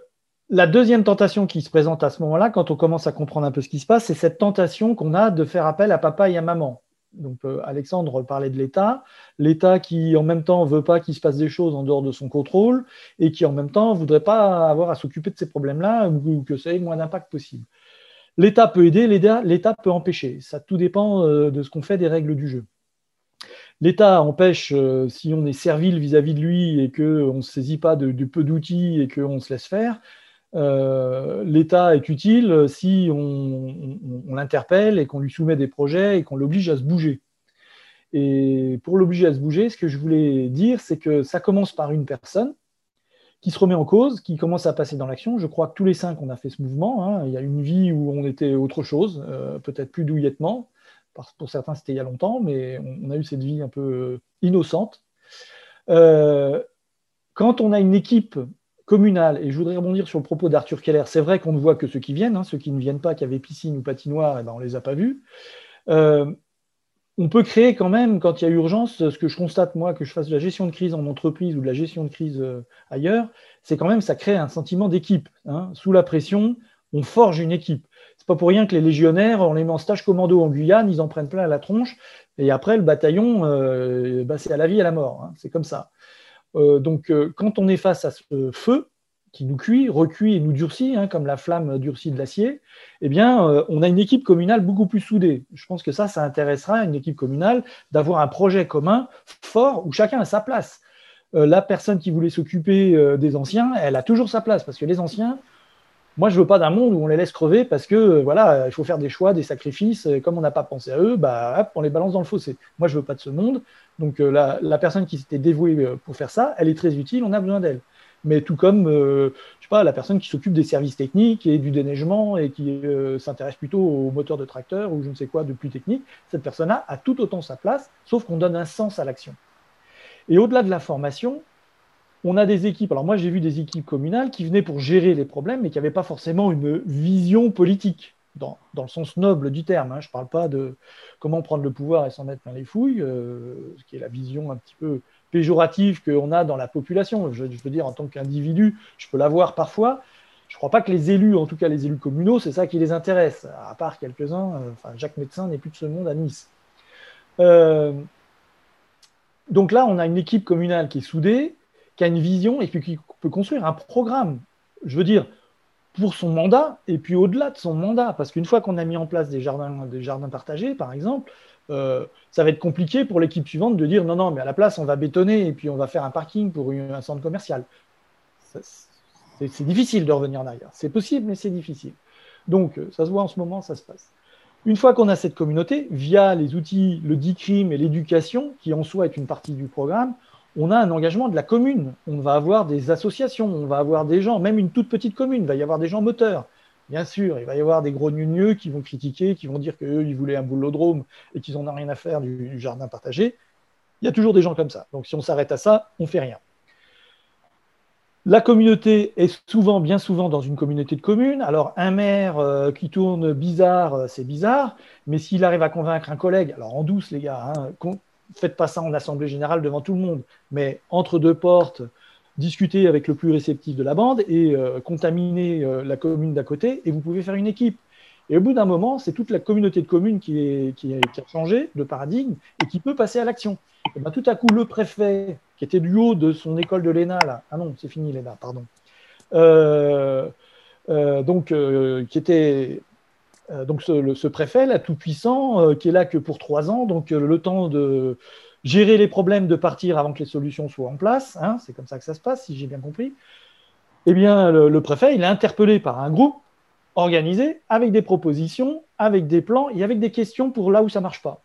la deuxième tentation qui se présente à ce moment-là, quand on commence à comprendre un peu ce qui se passe, c'est cette tentation qu'on a de faire appel à papa et à maman donc euh, Alexandre parlait de l'État, l'État qui en même temps veut pas qu'il se passe des choses en dehors de son contrôle et qui en même temps voudrait pas avoir à s'occuper de ces problèmes-là ou que ça ait moins d'impact possible. L'État peut aider, l'État peut empêcher. Ça tout dépend euh, de ce qu'on fait des règles du jeu. L'État empêche euh, si on est servile vis-à-vis de lui et qu'on ne saisit pas de, de peu d'outils et qu'on se laisse faire. Euh, l'État est utile si on, l'interpelle et qu'on lui soumet des projets et qu'on l'oblige à se bouger. Et pour l'obliger à se bouger, ce que je voulais dire, c'est que ça commence par une personne qui se remet en cause, qui commence à passer dans l'action. Je crois que tous les cinq, on a fait ce mouvement. Hein. Il y a une vie où on était autre chose, euh, peut-être plus douillettement. Pour certains, c'était il y a longtemps, mais on, a eu cette vie un peu innocente. Euh, quand on a une équipe communal, et je voudrais rebondir sur le propos d'Arthur Keller, c'est vrai qu'on ne voit que ceux qui viennent, hein, ceux qui ne viennent pas, qui avaient piscine ou patinoire, eh ben, on ne les a pas vus. Euh, on peut créer quand même, quand il y a urgence, ce que je constate moi, que je fasse de la gestion de crise en entreprise ou de la gestion de crise euh, ailleurs, c'est quand même, ça crée un sentiment d'équipe. Hein. Sous la pression, on forge une équipe. C'est pas pour rien que les légionnaires, on les met en stage commando en Guyane, ils en prennent plein à la tronche, et après le bataillon, euh, bah, c'est à la vie et à la mort. Hein. C'est comme ça. Euh, donc, euh, quand on est face à ce feu qui nous cuit, recuit et nous durcit, hein, comme la flamme durcit de l'acier, eh bien, euh, on a une équipe communale beaucoup plus soudée. Je pense que ça, ça intéressera une équipe communale d'avoir un projet commun fort où chacun a sa place. la personne qui voulait s'occuper des anciens, elle a toujours sa place parce que les anciens, moi, je veux pas d'un monde où on les laisse crever parce que voilà, il faut faire des choix, des sacrifices. Et comme on n'a pas pensé à eux, bah, on les balance dans le fossé. Moi, je veux pas de ce monde. Donc, euh, la, personne qui s'était dévouée euh, pour faire ça, elle est très utile. On a besoin d'elle. Mais tout comme, euh, je sais pas, la personne qui s'occupe des services techniques et du déneigement et qui s'intéresse plutôt aux moteurs de tracteur ou je ne sais quoi de plus technique, cette personne-là a tout autant sa place, sauf qu'on donne un sens à l'action. Et au-delà de la formation, on a des équipes. Alors moi, j'ai vu des équipes communales qui venaient pour gérer les problèmes, mais qui n'avaient pas forcément une vision politique, dans, le sens noble du terme. Hein. Je ne parle pas de comment prendre le pouvoir et s'en mettre plein les fouilles, euh, ce qui est la vision un petit peu péjorative qu'on a dans la population. Je, veux dire, en tant qu'individu, je peux l'avoir parfois. Je ne crois pas que les élus, en tout cas les élus communaux, c'est ça qui les intéresse, à part quelques-uns. Euh, enfin, Jacques Médecin n'est plus de ce monde à Nice. Euh, donc là, on a une équipe communale qui est soudée, qui a une vision et qui peut construire un programme. Je veux dire, pour son mandat et puis au-delà de son mandat. Parce qu'une fois qu'on a mis en place des jardins, des jardins partagés, par exemple, euh, ça va être compliqué pour l'équipe suivante de dire non, non, mais à la place, on va bétonner et puis on va faire un parking pour un centre commercial. C'est difficile de revenir en arrière. C'est possible, mais c'est difficile. Donc, euh, ça se voit en ce moment, ça se passe. Une fois qu'on a cette communauté, via les outils, le DICRIM et l'éducation, qui en soi est une partie du programme, on a un engagement de la commune. On va avoir des associations, on va avoir des gens, même une toute petite commune, il va y avoir des gens moteurs. Bien sûr, il va y avoir des gros nugneux qui vont critiquer, qui vont dire qu'eux, ils voulaient un boulodrome et qu'ils n'en ont rien à faire du, jardin partagé. Il y a toujours des gens comme ça. Donc si on s'arrête à ça, on ne fait rien. La communauté est souvent, bien souvent, dans une communauté de communes. Alors, un maire euh, qui tourne bizarre, euh, c'est bizarre, mais s'il arrive à convaincre un collègue, alors en douce, les gars, hein, faites pas ça en assemblée générale devant tout le monde, mais entre deux portes, discuter avec le plus réceptif de la bande et euh, contaminer euh, la commune d'à côté, et vous pouvez faire une équipe. Et au bout d'un moment, c'est toute la communauté de communes qui, qui, a changé de paradigme et qui peut passer à l'action. Et ben, tout à coup, le préfet, qui était du haut de son école de l'ENA, là, ah non, c'est fini l'ENA, pardon, euh, donc, qui était donc ce, préfet, là, tout puissant, qui est là que pour trois ans, donc le temps de, gérer les problèmes de partir avant que les solutions soient en place, hein, c'est comme ça que ça se passe, si j'ai bien compris, eh bien, le, préfet, il est interpellé par un groupe organisé avec des propositions, avec des plans et avec des questions pour là où ça ne marche pas.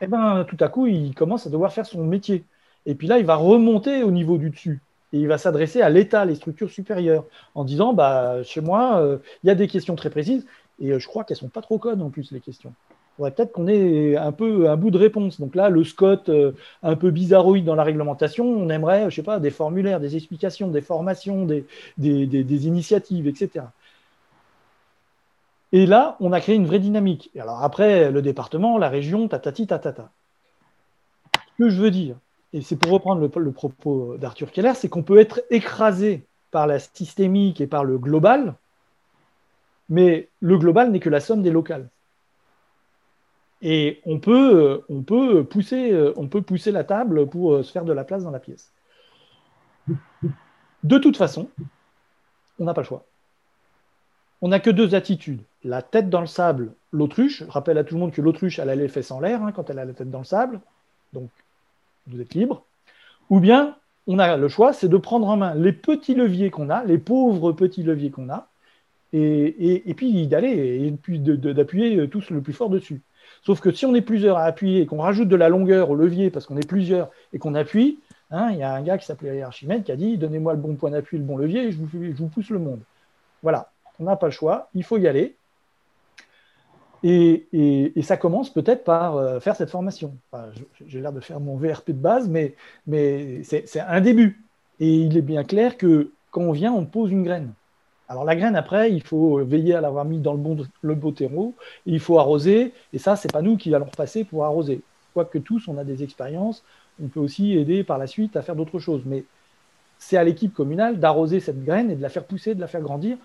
Eh bien, tout à coup, il commence à devoir faire son métier. Et puis là, il va remonter au niveau du dessus. Et il va s'adresser à l'État, les structures supérieures, en disant, bah, chez moi, euh, il y a des questions très précises, et euh, je crois qu'elles sont pas trop connes en plus, les questions faudrait peut-être qu'on ait un peu un bout de réponse. Donc là, le SCOT euh, un peu bizarroïde dans la réglementation, on aimerait, je sais pas, des formulaires, des explications, des formations, des, des, initiatives, etc. Et là, on a créé une vraie dynamique. Et alors après, le département, la région, tatati, tatata. Ce que je veux dire, et c'est pour reprendre le, le propos d'Arthur Keller, c'est qu'on peut être écrasé par la systémique et par le global, mais le global n'est que la somme des locales. Et on peut, euh, on, peut pousser, euh, on peut pousser la table pour euh, se faire de la place dans la pièce. De toute façon, on n'a pas le choix. On n'a que deux attitudes. La tête dans le sable, l'autruche. Je rappelle à tout le monde que l'autruche, elle a les fesses en l'air hein, quand elle a la tête dans le sable. Donc, vous êtes libre. Ou bien, on a le choix, c'est de prendre en main les petits leviers qu'on a, les pauvres petits leviers qu'on a, et, puis d'aller et puis d'appuyer tous le plus fort dessus. Sauf que si on est plusieurs à appuyer et qu'on rajoute de la longueur au levier parce qu'on est plusieurs et qu'on appuie, hein, il y a un gars qui s'appelait Archimède qui a dit Donnez-moi le bon point d'appui, le bon levier, et je vous, pousse le monde. Voilà, on n'a pas le choix, il faut y aller. Et, ça commence peut-être par euh, faire cette formation. J'ai l'air de faire mon VRP de base, mais c'est un début. Et il est bien clair que quand on vient, on pose une graine. Alors la graine, après, il faut veiller à l'avoir mis dans le bon le beau terreau, il faut arroser, et ça, c'est pas nous qui allons repasser pour arroser. Quoique tous, on a des expériences, on peut aussi aider par la suite à faire d'autres choses. Mais c'est à l'équipe communale d'arroser cette graine et de la faire pousser, de la faire grandir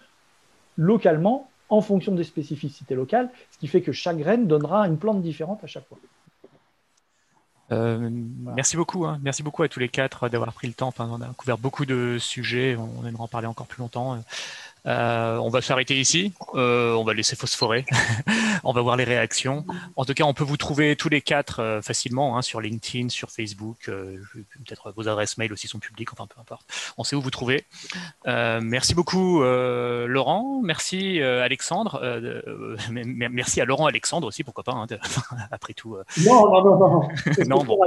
localement, en fonction des spécificités locales, ce qui fait que chaque graine donnera une plante différente à chaque fois. Euh, merci beaucoup, hein. merci beaucoup à tous les quatre d'avoir pris le temps. Enfin, on a couvert beaucoup de sujets, on aimerait en parler encore plus longtemps. Euh, on va s'arrêter ici. Euh, on va laisser phosphorer. on va voir les réactions. En tout cas, on peut vous trouver tous les quatre euh, facilement hein, sur LinkedIn, sur Facebook. Euh, peut-être vos adresses mail aussi sont publiques. Enfin, peu importe. On sait où vous trouver. merci beaucoup, Laurent. Merci, Alexandre. merci à Laurent Alexandre aussi, pourquoi pas. Hein, après tout. Non, non, non, non. non bon.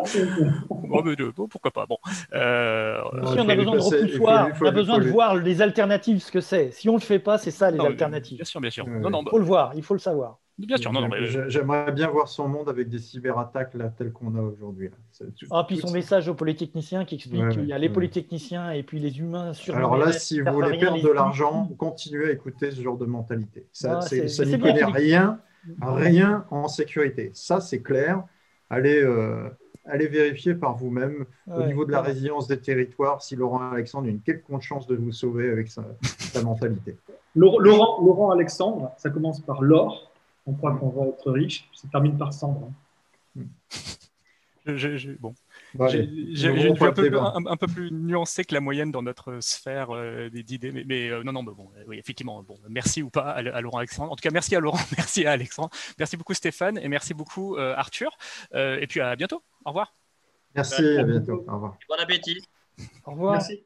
bon, pourquoi pas. Bon. si on a besoin de repoussoir, on a besoin de voir les alternatives, ce que c'est si on ne le fait pas, c'est ça les alternatives. Bien sûr, bien sûr. il faut le voir, il faut le savoir. Bien sûr, non, J'aimerais bien voir son monde avec des cyberattaques là, telles qu'on a aujourd'hui. Ah, puis son message aux polytechniciens qui explique qu'il y a les polytechniciens et puis les humains sur. Alors là, si vous voulez perdre de l'argent, continuez à écouter ce genre de mentalité. Ça, ah, n'y connaît rien, rien en sécurité. Ça, c'est clair. Allez, euh, allez vérifier par vous-même au niveau de la résilience des territoires si Laurent Alexandre a une quelconque chance de vous sauver avec sa, mentalité. Laurent, Laurent, Alexandre, ça commence par l'or. On croit qu'on va être riche, ça termine par cendre. bon. J'ai une vue un peu, un, peu, plus nuancée que la moyenne dans notre sphère euh, d'idées. Mais, mais euh, non, non, mais bon, oui, effectivement, bon, merci ou pas à, Laurent Alexandre. En tout cas, merci à Laurent, merci à Alexandre, merci beaucoup Stéphane et merci beaucoup Arthur. et puis à bientôt. Au revoir. Merci, à bientôt. Au revoir. Bon appétit. Au revoir. Merci.